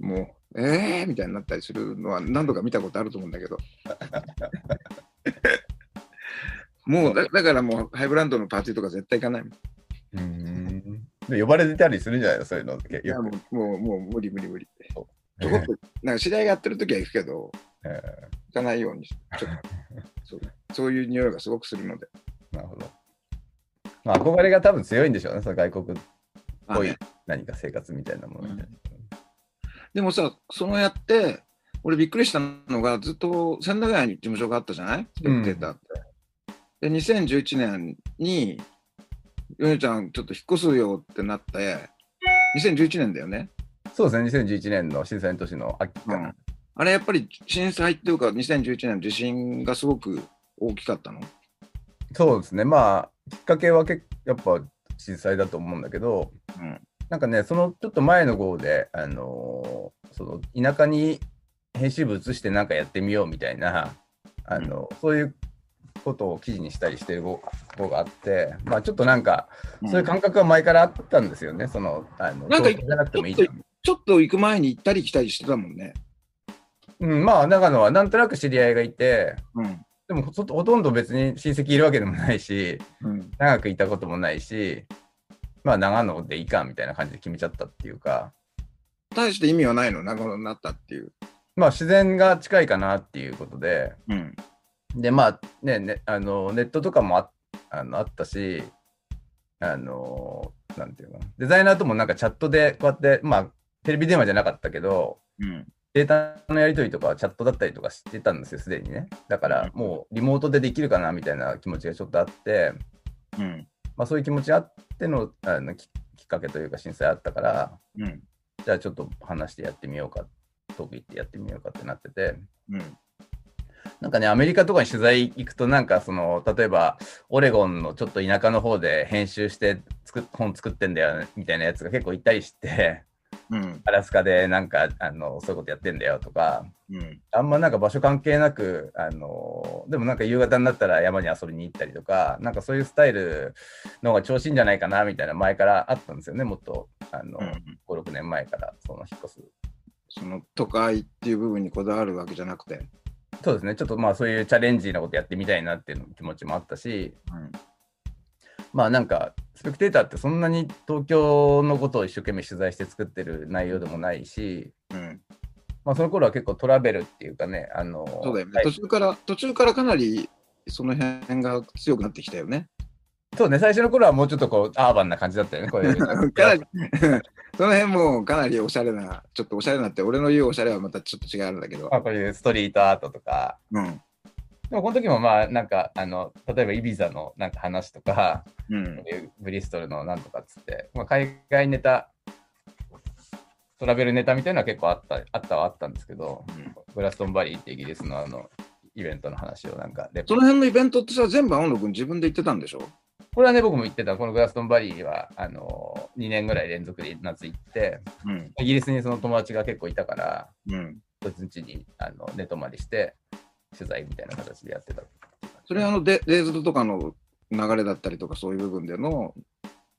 もう、えー？みたいになったりするのは何度か見たことあると思うんだけど。もうだ、だからもう、ハイブランドのパーティーとか絶対行かない。うん。で呼ばれてたりするんじゃない？のそういうのって。いやよくもう、もう、もう無理無理無理。ちょこっと、なんか知り合いがやってる時は行くけど、え行かないようにし、ちょっと そう、そういう匂いがすごくするので。ーなるほど。まあ、憧れが多分強いんでしょうね、その外国っぽい何か生活みたいなものに対してでもさ、そのやって、俺びっくりしたのが、ずっと千駄ヶ谷に事務所があったじゃない？スペクテーターって。で、2011年に、ヨネちゃんちょっと引っ越すよってなって、2011年だよね。そうですね、2011年の震災の年の秋かな。あれやっぱり震災っていうか、2011年の地震がすごく大きかったの？そうですね、まあ、きっかけはけやっぱ震災だと思うんだけど、うん。なんかね、そのちょっと前の号で、あのーその田舎に編集部移してなんかやってみようみたいな、あのそういうことを記事にしたりしてる号号があって、まあちょっとなんか、そういう感覚は前からあったんですよね、その、あの、なんか東京じゃなくてもいいじゃん。ちょっと行く前に行ったり来たりしてたもんね。うん、まあ長野はなんとなく知り合いがいて、うん。でもほほとんど別に親戚いるわけでもないし、うん。長くいたこともないし、まあ長野でいいかみたいな感じで決めちゃったっていうか、大して意味はないの、長野になったっていう。まあ自然が近いかなっていうことで、うん。でまあねねあのネットとかもああのあったし、あのなんていうの？かなデザイナーともなんかチャットでこうやって、まあテレビ電話じゃなかったけど、うん。データのやり取りとかはチャットだったりとかしてたんですよ、すでにね。だからもうリモートでできるかなみたいな気持ちがちょっとあって、うん。まあ、そういう気持ちあってのあのききっかけというか震災あったから、うん。じゃあちょっと話してやってみようか、トーク行ってやってみようかってなってて、うん。なんかね、アメリカとかに取材行くと、なんかその、例えば、オレゴンのちょっと田舎の方で編集して作っ本作ってんだよみたいなやつが結構いたりして、うん。アラスカでなんかあのそういうことやってんだよとか、うん。あんまなんか場所関係なく、あのでもなんか夕方になったら山に遊びに行ったりとか、なんかそういうスタイルの方が調子いいんじゃないかなみたいな前からあったんですよね、もっとあの、うん5、6年前からその引っ越す。その都会っていう部分にこだわるわけじゃなくて。そうですね、ちょっとまあそういうチャレンジーなことやってみたいなっていうの気持ちもあったし、うん。まあなんか、スペクテーターってそんなに東京のことを一生懸命取材して作ってる内容でもないし、うん。まあその頃は結構トラベルっていうかね、あのそうだよね。はい途中から、途中からかなりその辺が強くなってきたよね。そうね、最初の頃はもうちょっとこうアーバンな感じだったよね、こういう。かなり その辺もかなりおしゃれな、ちょっとおしゃれなって、俺の言うおしゃれはまたちょっと違うんだけどま。あ、こういうストリートアートとか、うん。でもこの時もまあなんかあの例えばイビザのなんか話とか、うん。ブリストルのなんとかっつって、まあ、海外ネタトラベルネタみたいなのは結構あったあったはあったんですけど、うんグラストンバリーってイギリスのあのイベントの話をなんかその辺のイベントってさ、全部青野くん自分で行ってたんでしょ？これはね僕も言ってたこのグラストンバリーはあの2年ぐらい連続で夏行ってうん。イギリスにその友達が結構いたからうん。そいつん家にあの寝泊まりして取材みたいな形でやってたそれはあのデデイズドとかの流れだったりとかそういう部分での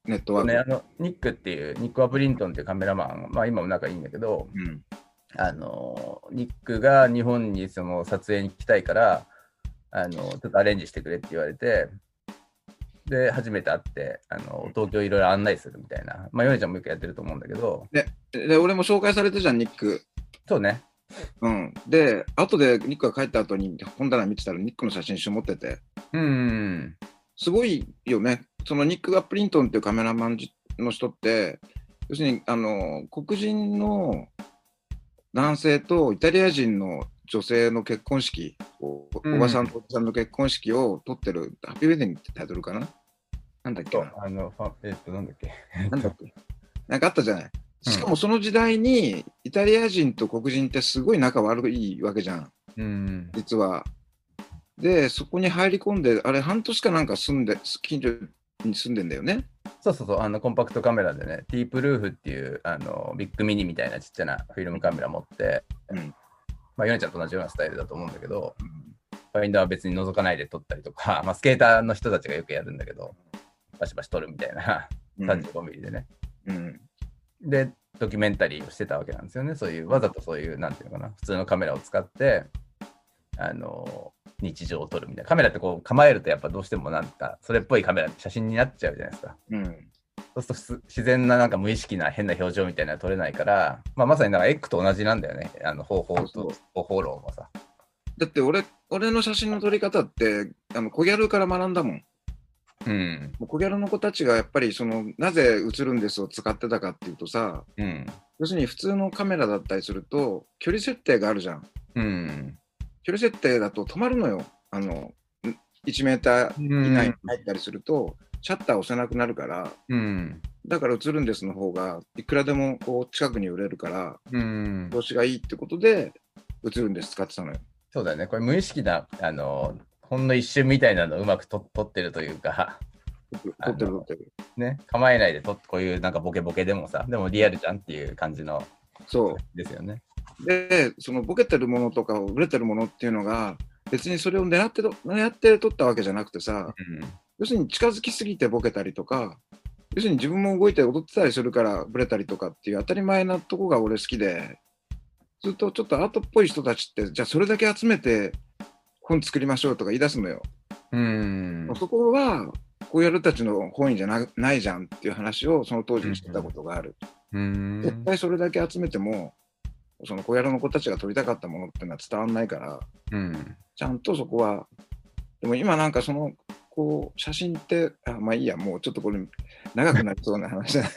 ネットワーク？ね、あのニックっていう、ニック・アプリントンっていうカメラマン、まあ今も仲いいんだけど、うん。あのニックが日本にその撮影に来たいから、あのちょっとアレンジしてくれって言われて、で、初めて会って、あの東京いろいろ案内するみたいな、まあ、ヨネちゃんもよくやってると思うんだけど、で、俺も紹介されたじゃん、ニック。そうね、うん。で、後でニックが帰った後に本棚見てたらニックの写真集持ってて、うん、すごいよね。そのニック・アプリントンっていうカメラマンの人って、要するにあの黒人の男性とイタリア人の女性の結婚式おばさんとおばさんの結婚式を撮ってる、ハッピーウェディングってタイトルかな？なんだっけなあの、ファえっと、なんだっけ。なんだっけなんかあったじゃない。しかもその時代にイタリア人と黒人ってすごい仲悪いわけじゃん、うん。実は。で、そこに入り込んで、あれ半年かなんか住んで、近所に住んでんだよね。そうそうそう、あのコンパクトカメラでね、ティープルーフっていうあのビッグミニみたいなちっちゃなフィルムカメラ持って、うんまあ、ヨネちゃんと同じようなスタイルだと思うんだけど、ファインダーは別に覗かないで撮ったりとか、まあ、スケーターの人たちがよくやるんだけど、バシバシ撮るみたいな、うん35ミリでね。うんで、ドキュメンタリーをしてたわけなんですよね。そういう、わざとそういう、なんていうのかな、普通のカメラを使って、あの、日常を撮るみたいな。カメラってこう構えるとやっぱどうしてもなんか、それっぽいカメラ、写真になっちゃうじゃないですか。うんそうするとす自然ななんか無意識な変な表情みたいなのは撮れないから、まあ、まさになんかエッグと同じなんだよね。あの方法と方法論はさ。だって俺俺の写真の撮り方ってあの小ギャルから学んだもん。うん。もう小ギャルの子たちがやっぱりそのなぜ映るんですを使ってたかっていうとさうん。要するに普通のカメラだったりすると距離設定があるじゃん。うん。距離設定だと止まるのよ。あの1メーター以内に入ったりすると、シャッター押せなくなるから、うん。だから映るんですの方がいくらでもこう近くに売れるから、うん。調子がいいってことで映るんです使ってたのよ。そうだよね。これ無意識な、あの、ほんの一瞬みたいなのをうまくと撮ってるというか、撮ってる撮ってる。ね、構えないでとこういうなんかボケボケでもさ、でもリアルじゃんっていう感じのそですよね。う。で、そのボケてるものとか売れてるものっていうのが、別にそれを狙ってと狙って撮ったわけじゃなくてさ、要するに近づきすぎてボケたりとか、要するに自分も動いて踊ってたりするからブレたりとかっていう当たり前なとこが俺好きで、ずっとちょっとアートっぽい人たちって、じゃあそれだけ集めて本作りましょうとか言い出すのよ。うん。うん。そこは、こうやるたちの本意じゃなないじゃんっていう話をその当時にしてたことがある。うん。絶対それだけ集めても、その小屋の子たちが撮りたかったものっていうのは伝わんないから、うん。ちゃんとそこは、でも今なんかその、こう、写真って、あまあいいや、もうちょっとこれ、長くなりそうな話だ。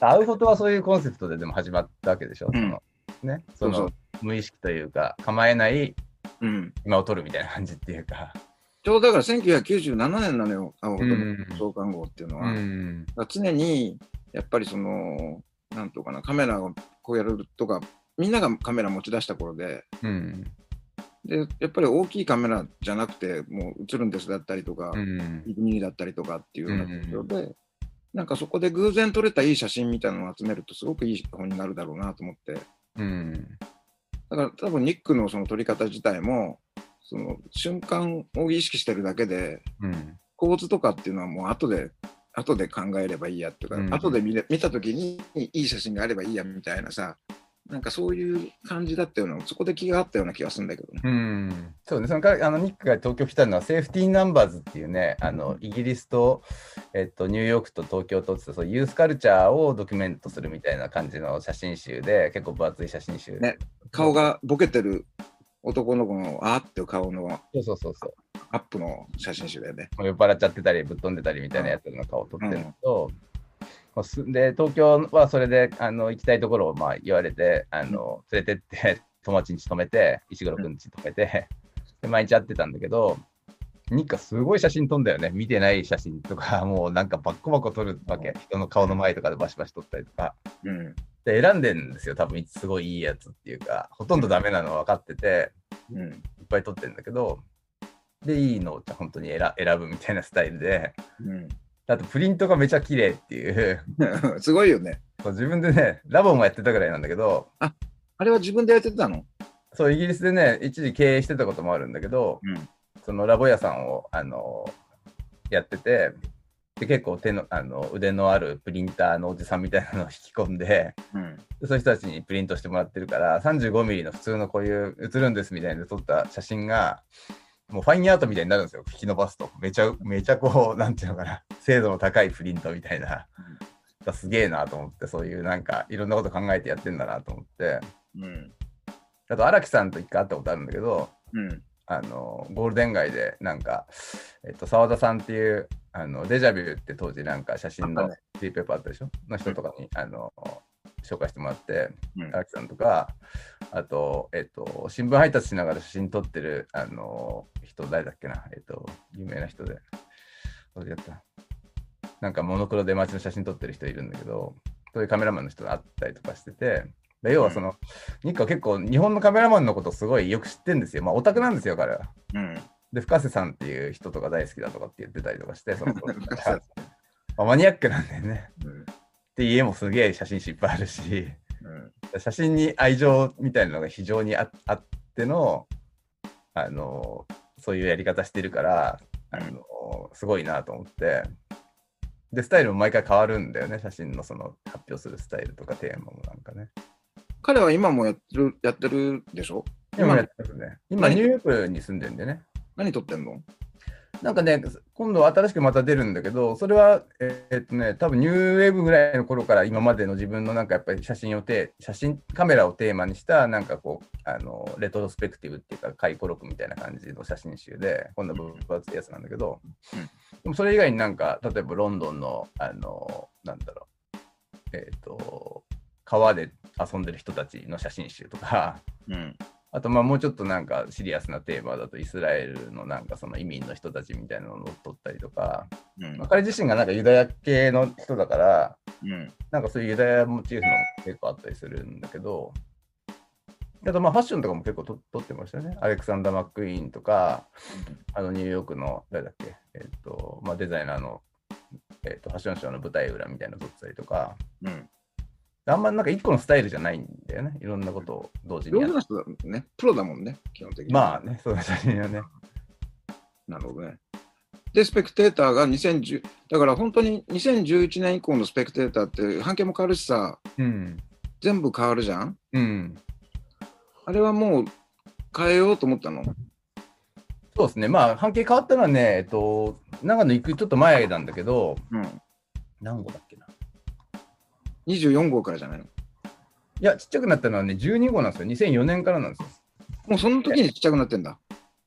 会うことはそういうコンセプトででも始まったわけでしょ。うんそのね、そそうそのう無意識というか、構えないうん。今を撮るみたいな感じっていうか。ちょうどだから1997年なのよ、青本うんの創刊号っていうのうは。ん。だから常に、やっぱりその、なんとかな、カメラをこうやるとか、みんながカメラ持ち出した頃で、うん。で、やっぱり大きいカメラじゃなくて、もう映るんですだったりとか、うん。ミニだったりとかっていうような状況で、なんかそこで偶然撮れたいい写真みたいなのを集めるとすごくいい本になるだろうなと思って。うん。だから多分ニックのその撮り方自体も、その瞬間を意識してるだけで、うん。構図とかっていうのはもう後で、後で考えればいいやっていうか、うん後で見れ見た時にいい写真があればいいやみたいなさ、なんかそういう感じだったような、そこで気があったような気がするんだけどね。うん、そうね、そのかあのニックが東京来たのは、セーフティーナンバーズっていうね、あのイギリスと、えっと、ニューヨークと東京とってそうユースカルチャーをドキュメントするみたいな感じの写真集で、結構分厚い写真集。ね顔がボケてる男の子のあーっていう顔のそうそうそうそう。アップの写真集だよね。酔っ払っちゃってたり、ぶっ飛んでたりみたいなやつの顔を撮ってるのと、まあす で東京はそれであの行きたいところをまあ言われてあの、連れてって、友達に泊めて、石黒くんち泊めて、で毎日会ってたんだけど、ニックはすごい写真撮んだよね。見てない写真とか、もうなんかバッコバコ撮るわけ。人の顔の前とかでバシバシ撮ったりとか。うん。で、選んでんですよ。多分、すごいいいやつっていうか、ほとんどダメなの分かってて、うん。いっぱい撮ってんだけど、で、いいのを本当に選選ぶみたいなスタイルで、うん。あとプリントがめちゃ綺麗っていう、すごいよね。自分でね、ラボもやってたぐらいなんだけど、あれは自分でやってたの？そう、イギリスでね、一時経営してたこともあるんだけど、うん。そのラボ屋さんを、あのやってて、で結構手のあの腕のあるプリンターのおじさんみたいなのを引き込んで、うん。でそういう人たちにプリントしてもらってるから、35ミリの普通のこういう映るんですみたいなので撮った写真が、もうファインアートみたいになるんですよ、引き伸ばすと。めちゃ、めちゃこう、なんていうのかな、精度の高いプリントみたいな。だすげえなと思って、そういうなんかいろんなこと考えてやってんだなと思って。うん。あと荒木さんと一回会ったことあるんだけど、うん。あのゴールデン街でなんか、えっと、澤田さんっていうあのデジャビューって当時なんか写真のあったねフリーペーパーあったでしょ？の人とかに、あの紹介してもらって、うん荒木さんとか、あと、えっと、新聞配達しながら写真撮ってる、あの、人、誰だっけな、えっと、有名な人で、忘れちゃった。なんか、モノクロで街の写真撮ってる人いるんだけど、そういうカメラマンの人があったりとかしてて、で要はその、ニックは結構、日本のカメラマンのことすごいよく知ってるんですよ。まあ、オタクなんですよ、彼は。うん。で、深瀬さんっていう人とか大好きだとかって言ってたりとかして、その まあマニアックなんだよね。うんで、家もすげえ写真集いっぱいあるし、うん写真に愛情みたいなのが非常にああっての、あの、そういうやり方してるから、あの、すごいなと思って、で、スタイルも毎回変わるんだよね、写真のその発表するスタイルとかテーマもなんかね。彼は今もやってるやってるでしょ？今やってますね。今、ニューヨークに住んでるんでね。何撮ってんの？なんかね、今度新しくまた出るんだけど、それは、えーっとね、多分ニューウェーブぐらいの頃から今までの自分のなんかやっぱり写真をて、写真、カメラをテーマにした、なんかこう、あの、レトロスペクティブっていうか、回顧録みたいな感じの写真集で、今度分厚いやつなんだけど、うんでもそれ以外になんか、例えばロンドンの、あの、なんだろう、えーっと、川で遊んでる人たちの写真集とか、うん。あとまあもうちょっとなんかシリアスなテーマだとイスラエルのなんかその移民の人たちみたいなのを撮ったりとか、うんまあ、彼自身がなんかユダヤ系の人だから、うん。なんかそういうユダヤモチーフのも結構あったりするんだけど、あとまあファッションとかも結構と撮ってましたよね。アレクサンダー・マック・イーンとか、あのニューヨークの誰だっけ、えっ、と、まあデザイナーの、えっとファッションショーの舞台裏みたいなの撮ってたりとか、うん。あんまなんか一個のスタイルじゃないんだよね。いろんなことを同時にやる上手な。人だもんね。プロだもんね、基本的に。まあね、そういう写真はね。なるほどね。で、スペクテーターが2010、だから本当に2011年以降のスペクテーターって半径も変わるしさ、うん。全部変わるじゃん？うん。あれはもう変えようと思ったの？そうですね。まあ、半径変わったのはね、えっと、長野行くちょっと前なんだけど、うん。何号だっ。24号からじゃないの？いや、ちっちゃくなったのはね、12号なんですよ。2004年からなんですよ。もうその時にちっちゃくなってんだ。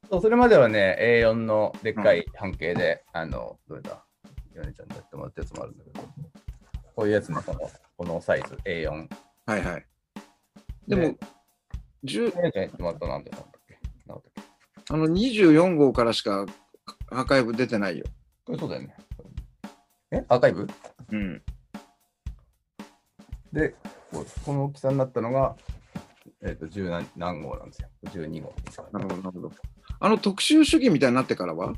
そうそれまではね、A4 のでっかい半径で、あの、どれだヨネちゃんにやってもらったやつもあるんだけど、こういうやつね、このこのサイズ、A4。はいはい。でも、ね10ヨネちゃんにやってもらったのなんだったんだっけ？なんだっけ？あの24号からしかアーカイブ出てないよ。これそうだよね。えアーカイブ？うん。で、この大きさになったのが、えっ、と、10何何号なんですよ。12号ですからなるほど、なるほど。あの特集主義みたいになってからは？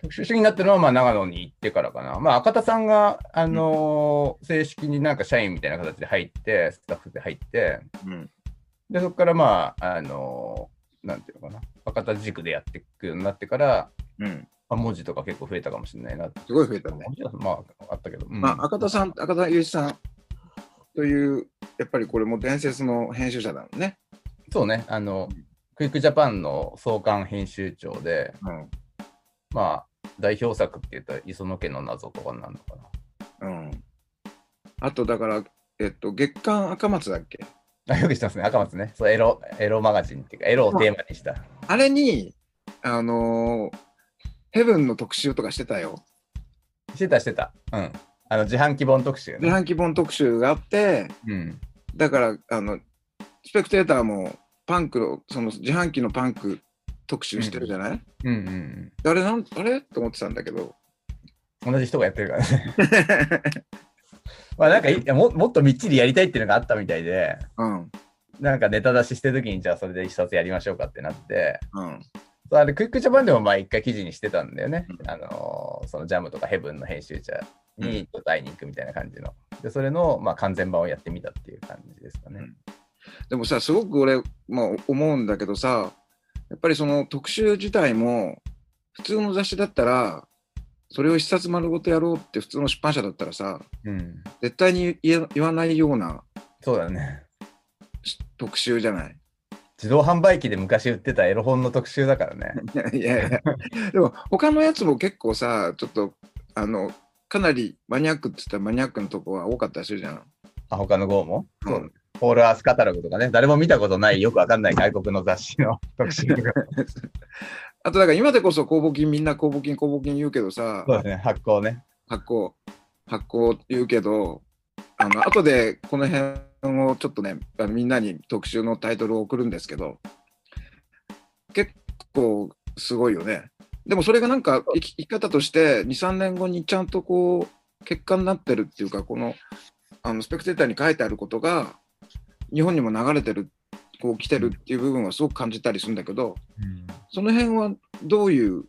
特殊主義になったのはまあ長野に行ってからかな。まあ、赤田さんが、あのー正式になんか社員みたいな形で入って、スタッフで入って、うん。で、そこからまあ、あのーなんていうのかな、赤田軸でやっていくようになってから、うん。まあ、文字とか結構増えたかもしれないなって。すごい増えたね。まあ、あったけど。うんまあ、赤田さん、赤田雄一さんという、やっぱりこれも伝説の編集者だもんね。そうね、あの、クイックジャパンの創刊編集長で、うん。まあ、代表作って言ったら、磯野家の謎とかになるのかな。うん。あと、だから、えっと、月刊赤松だっけ？あよく知ってますね、赤松ね。そうエロ、エロマガジンっていうか、エロをテーマにした。あれに、あのーヘブンの特集とかしてたよ。してた、してた。うん。あの、自販機本特集ね。自販機本特集があって、うん。だから、あの、スペクテーターもパンクの、その自販機のパンク特集してるじゃない、うんうんうん。あれなん、あれ？と思ってたんだけど。同じ人がやってるからね。まあなんかいも、もっとみっちりやりたいっていうのがあったみたいで、うん。なんかネタ出ししてる時に、じゃあそれで一冊やりましょうかってなって、うん。そうあれクイックジャパンでもまあ一回記事にしてたんだよね。うんあのーそのジャムとかヘブンの編集者に会いに行くみたいな感じの。で、それのまあ完全版をやってみたっていう感じですかね。でもさ、すごく俺、まあ、思うんだけどさ、やっぱりその特集自体も、普通の雑誌だったら、それを一冊丸ごとやろうって普通の出版社だったらさ、うん。絶絶対に言わないようなそうだね。し特集じゃない。自動販売機で昔売ってたエロ本の特集だからね。いやいや、でも他のやつも結構さ、ちょっと、あの、かなりマニアックって言ったらマニアックのとこは多かったりするじゃん。あ、他の号も、うん。ポールアースカタログとかね、誰も見たことない、よくわかんない外国の雑誌の 特集とか。あとだから今でこそ公募金みんな公募金公募金言うけどさ、そうですね、発行ね。発行、発行言うけど、あの後でこの辺をちょっとね、みんなに特集のタイトルを送るんですけど、結構すごいよね。でもそれがなんか生き生き方として2、3年後にちゃんとこう結果になってるっていうか、このあのスペクテーターに書いてあることが日本にも流れてる、こう来てるっていう部分はすごく感じたりするんだけど、その辺はどういう、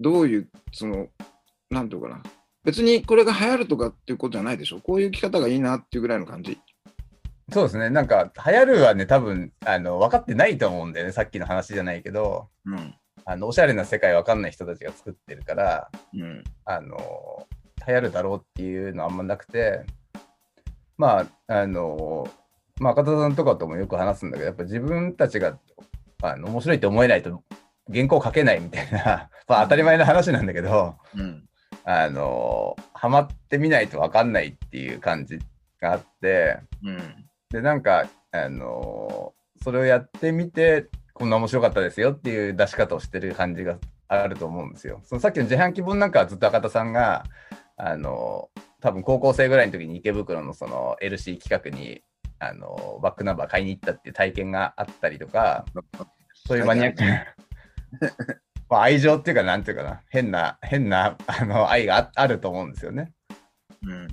どういう、その、なんていうかな。別にこれが流行るとかっていうことじゃないでしょ？こういう生き方がいいなっていうぐらいの感じ。そうですね、なんか流行るはね、多分あの分かってないと思うんだよね、さっきの話じゃないけど、うん。あのおしゃれな世界分かんない人たちが作ってるから、うん。あの流行るだろうっていうのはあんまなくて、まあ、あの、まあ、赤田さんとかともよく話すんだけど、やっぱ自分たちがあの面白いって思えないと原稿書けないみたいな、まあ、当たり前の話なんだけど、うん。あの、ハマってみないと分かんないっていう感じがあって、うん。で、なんか、あのそれをやってみて、こんな面白かったですよっていう出し方をしてる感じがあると思うんですよ。そのさっきの自販機本なんかはずっと赤田さんが、あの多分高校生ぐらいの時に池袋のその LC 企画に、あのバックナンバー買いに行ったっていう体験があったりとか、そういうマニアックな、まあ、愛情っていうか、なんていうかな、変な、変なあの愛がああると思うんですよね。うん。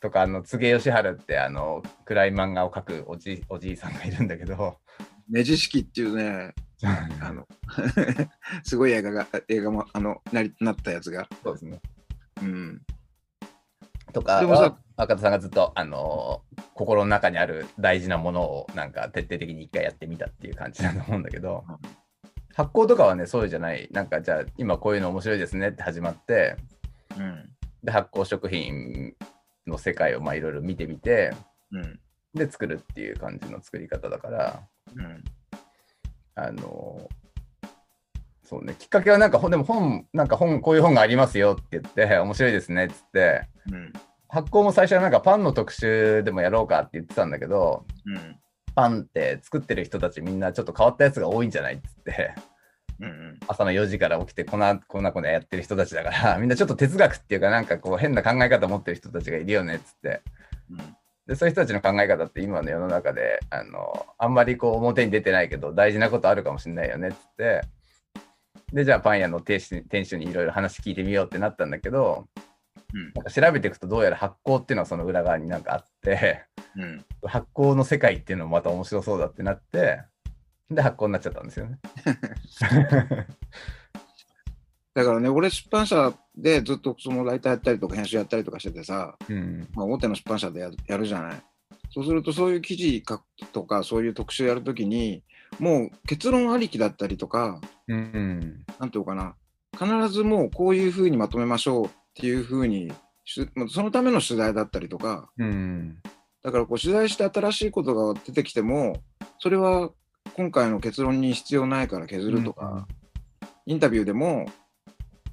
とか、あの、柘植義治って、あの、暗い漫画を描くおじおじいさんがいるんだけど、ねじ式っていうね、あの、すごい映画が、映画も、あの、なり、なったやつが。そうですね。うん。とか、でもさ赤田さんがずっと、あの心の中にある大事なものを、なんか徹底的に一回やってみたっていう感じだと思うんだけど、発行とかはね、そうじゃない、なんか、じゃあ、今こういうの面白いですねって始まって、うん。で、発酵食品の世界を、まあ、いろいろ見てみて、うん。で、作るっていう感じの作り方だから、うん。あのそうね、きっかけはなんか、でも本、なんか本、こういう本がありますよって言って、面白いですねっつって、うん。発行も最初はなんかパンの特集でもやろうかって言ってたんだけど、うん。パンって作ってる人たちみんなちょっと変わったやつが多いんじゃないっつって、うん。朝の4時から起きてこんな、こんなこんなやってる人たちだから、みんなちょっと哲学っていうかなんかこう変な考え方持ってる人たちがいるよねっつって、うん。で、そういう人たちの考え方って今の世の中で、あの、あんまりこう表に出てないけど大事なことあるかもしれないよねっつって、で、じゃあパン屋の店主にいろいろ話聞いてみようってなったんだけど、うんなんか調べていくとどうやら発酵っていうのはその裏側になんかあって、うん。発酵の世界っていうのもまた面白そうだってなって、で、発酵になっちゃったんですよね。だからね、俺出版社でずっとそのライターやったりとか編集やったりとかしててさ、うん。まあ、大手の出版社でやるじゃない。そうするとそういう記事書くとかそういう特集やるときにもう結論ありきだったりとかうん。なんていうのかな必ずもうこういうふうにまとめましょうっていうふうにしそのための取材だったりとかうん。だからこう取材して新しいことが出てきてもそれは今回の結論に必要ないから削るとか、インタビューでも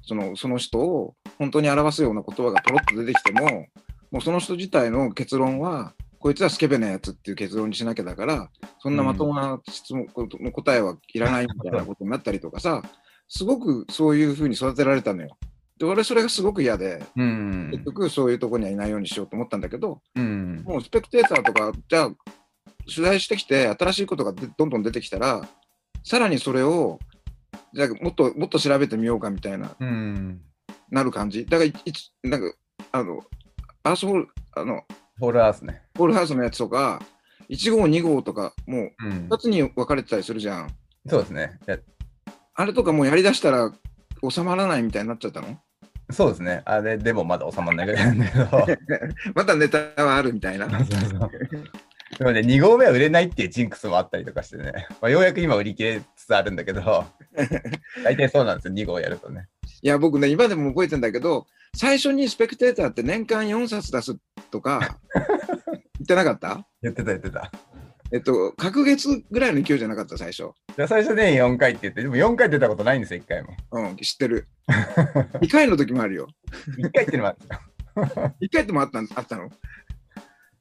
そのその人を本当に表すような言葉がポロッと出てきてももうその人自体の結論はこいつはスケベなやつっていう結論にしなきゃだからそんなまともな質問の答えはいらないみたいなことになったりとかさすごくそういうふうに育てられたのよ。で俺それがすごく嫌でうん。結局そういうとこにはいないようにしようと思ったんだけどうん。もうスペクテーターとかじゃあ取材してきて新しいことがでどんどん出てきたらさらにそれをじゃあもっともっと調べてみようかみたいなうん。なる感じだからいなんかあのアースホールあのホールアースね。ホールハウスのやつとか1号2号とかもううん2つに分かれてたりするじゃんそうですね。あれとかもうやりだしたら収まらないみたいになっちゃったの？そうですね。あれでもまだ収まんないぐらいなんだけど。またネタはあるみたいなそうそうでもね、2号目は売れないっていうジンクスもあったりとかしてね、まあ、ようやく今売り切れつつあるんだけど、大体そうなんですよ、2号やるとね。いや僕ね今でも覚えてんだけど最初にスペクテーターって年間4冊出すとか 言ってなかった？言ってた言ってた。えっと、隔月ぐらいの勢いじゃなかった、最初。じゃあ最初年4回って言って、でも4回出たことないんですよ、1回も。うん、知ってる。2回の時もあるよ。1回ってのもあるんですよ。1回ってもあったんあったの？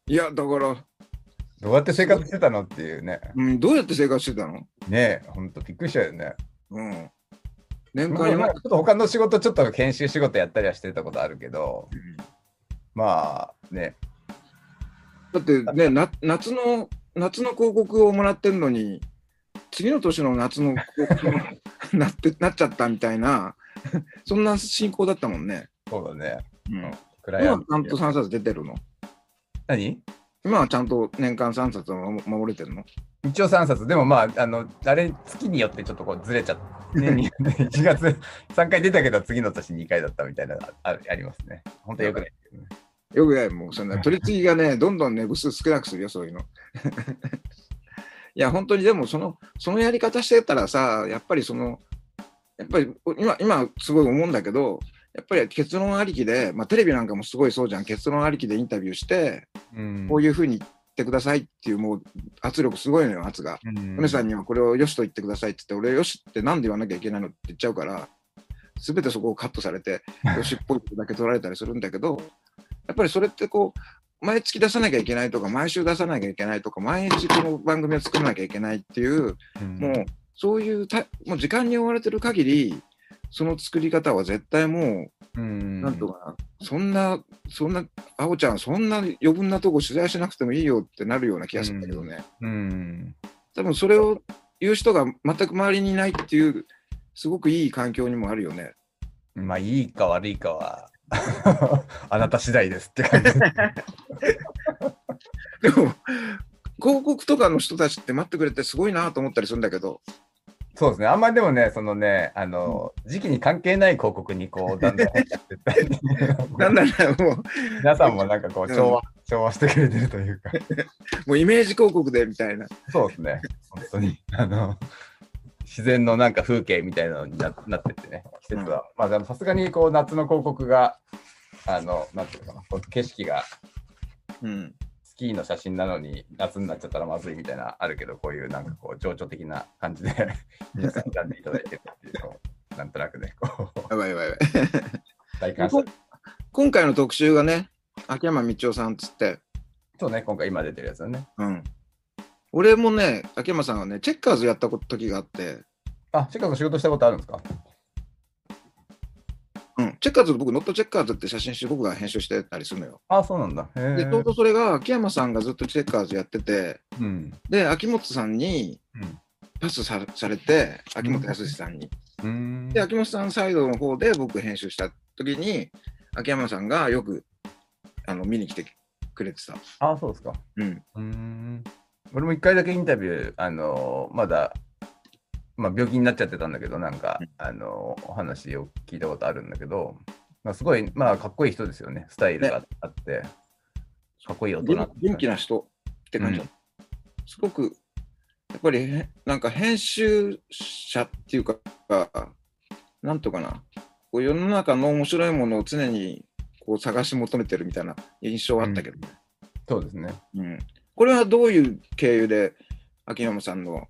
いや、だから、どうやって生活してたのっていうね。うん、どうやって生活してたの？ねえ、ほんとびっくりしたよね。うん。年間4まあちょっと他の仕事、ちょっと研修仕事やったりはしてたことあるけど、まあね、だってね、な夏の、夏の広告をもらってるのに、次の年の夏の広告に なってなっちゃったみたいな、そんな進行だったもんね。そうだね。うん、クライアント今はちゃんと3冊出てるの？何？今はちゃんと年間3冊を守守れてるの？一応3冊、でもまあ、あの、あれ、月によってちょっとこうずれちゃって、年に1月3回出たけど、次の年2回だったみたいなのああありますね。本当よくない。よくない、もうそんな取り次ぎがね、どんどんね、部数少なくするよ、そういうの。いや、本当にでもその、そのやり方してたらさ、やっぱりその、やっぱり今、今すごい思うんだけど、やっぱり結論ありきで、まあ、テレビなんかもすごいそうじゃん、結論ありきでインタビューして、うんこういうふうに言ってくださいっていう、もう圧力すごいのよ、圧が。うんさんにはこれをよしと言ってくださいって言って、俺、よしってなんで言わなきゃいけないのって言っちゃうから、すべてそこをカットされて、よしっぽいだけ取られたりするんだけど、やっぱりそれってこう、毎月出さなきゃいけないとか、毎週出さなきゃいけないとか、毎日この番組を作らなきゃいけないっていう、うんもうそういうた、もう時間に追われてる限り、その作り方は絶対もう、うんなんとかな、そんな、そんな、あおちゃん、そんな余分なとこ取材しなくてもいいよってなるような気がするんだけどね。うん。多分それを言う人が全く周りにいないっていう、すごくいい環境にもあるよね。まあ、いいか悪いかは、あなた次第ですって感じ。でも、広告とかの人たちって待ってくれてすごいなと思ったりするんだけど、そうですね。あんまりでもね、そのね、あの、時期に関係ない広告にこう、だんだん入っちゃって だろう、もう、皆さんもなんかこう、調和、調和してくれてるというか。もうイメージ広告でみたいな。そうですね。本当に。あの、自然のなんか風景みたいなのにななってってね、季節は。まあでもさすがにこう、夏の広告が、あの、なんていうのかな、こう景色がうん。スキーの写真なのに夏になっちゃったらまずいみたいなあるけど、こういうなんかこう、情緒的な感じで皆さん選んでいただいてるっていうのを、なんとなくね、こう、やばいやばいやばい。大感謝。今回の特集がね、秋山道夫さんっつって、そうね、今回今出てるやつだね。うん。俺もね、秋山さんはね、チェッカーズやった時があって、あ、シカゴ仕事したことあるんですか？うん、チェッカーズ、僕、ノットチェッカーズって写真集、僕が編集してたりするのよ。あ、そうなんだ。へで、ちょうどそれが、秋山さんがずっとチェッカーズやってて、うん。で、秋元さんにうんパスさされて、秋元康さんに。うーん。で、秋元さんサイドの方で僕編集した時に、秋山さんがよくあの見に来てくれてた。あ、そうですか。うん。うーん。俺も一回だけインタビュー、あのまだ、まあ、病気になっちゃってたんだけど、なんか、あのお話を聞いたことあるんだけど、まあ、すごい、まあ、かっこいい人ですよね。スタイルがあって、かっこいい大人。元元気な人って感じだった、すごく、やっぱりへ、なんか編集者っていうか、なんとかな、こう世の中の面白いものを常にこう探し求めてるみたいな印象はあったけどね。そうですね。うんこれはどういう経由で秋山さんの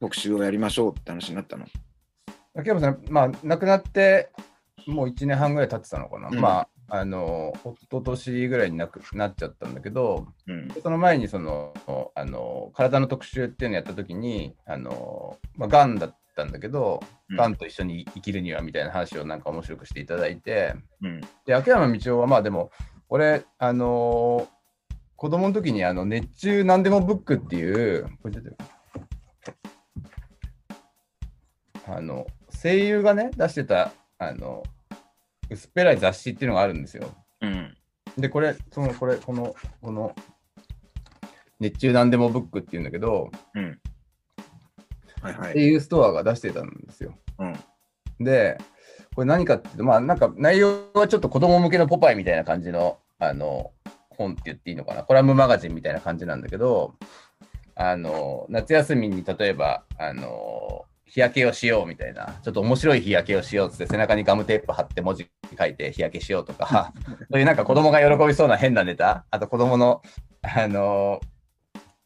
特集をやりましょうって話になったの？秋山さん、まあ、亡くなって、もう1年半ぐらい経ってたのかな。うんまあ、あの、一昨年ぐらいになくなっちゃったんだけど、うん。その前にそのあの体の特集っていうのをやった時にあの、まあ、がんだったんだけど、うんがんと一緒に生きるにはみたいな話をなんか面白くしていただいてうん。で秋山道夫はまあでも俺あの子供の時にあの熱中なんでもブックっていうあの声優がね出してたあの薄っぺらい雑誌っていうのがあるんですよ。うん。で、これ、その、これ、この、この、熱中なんでもブックっていうんだけど、うん。はいはい。いうストアが出してたんですよ。うん。で、これ何かっていうと、まあ、なんか内容はちょっと子供向けのポパイみたいな感じの、あの、本って言っていいのかな、コラムマガジンみたいな感じなんだけど、あの、夏休みに例えば、あの、日焼けをしようみたいな、ちょっと面白い日焼けをしようって背中にガムテープ貼って文字書いて日焼けしようとか、そういうなんか子供が喜びそうな変なネタ、あと子供の、あの、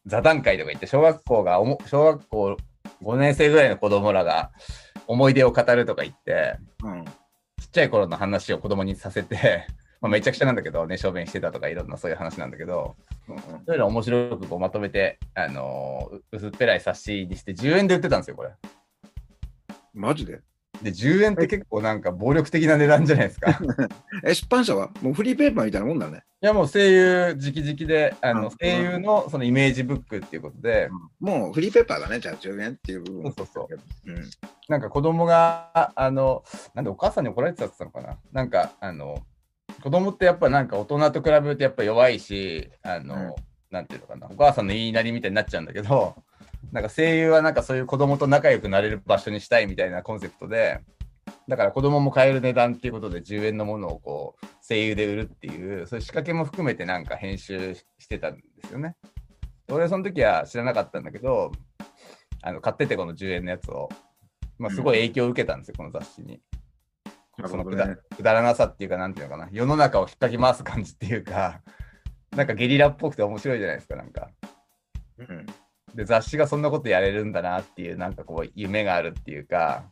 座談会とか行って、小学校がおも、小学校5年生ぐらいの子供らが思い出を語るとか言って、うん。ちっちゃい頃の話を子供にさせて、まあ、めちゃくちゃなんだけど、ね、小便してたとかいろんなそういう話なんだけど、うんそういうのを面白くこうまとめて、あのー薄っぺらい冊子にして10円で売ってたんですよ、これ。マジで？で、10円って結構なんか暴力的な値段じゃないですか。え、出版社は？もうフリーペーパーみたいなもんだね。いやもう声優直々で、あのうん声優のそのイメージブックっていうことで、もうフリーペーパーだね、じゃあ10円っていう部分。そうそうそう。うん。なんか子供が、あの、なんでお母さんに怒られてたって言ったのかななんか、あの、子供ってやっぱなんか大人と比べるとやっぱ弱いし、あの、うんなんていうのかな、お母さんの言いなりみたいになっちゃうんだけど、なんか声優はなんかそういう子供と仲良くなれる場所にしたいみたいなコンセプトで、だから子供も買える値段っていうことで10円のものをこう声優で売るっていう、そういう仕掛けも含めてなんか編集してたんですよね。俺はその時は知らなかったんだけど、あの買っててこの10円のやつを、まあ、すごい影響を受けたんですよ、この雑誌に。そのくだね。くだらなさっていうか、なんていうのかな、世の中を引っかき回す感じっていうか、なんかゲリラっぽくて面白いじゃないですか、なんか。うん。で、雑誌がそんなことやれるんだなっていう、なんかこう、夢があるっていうか、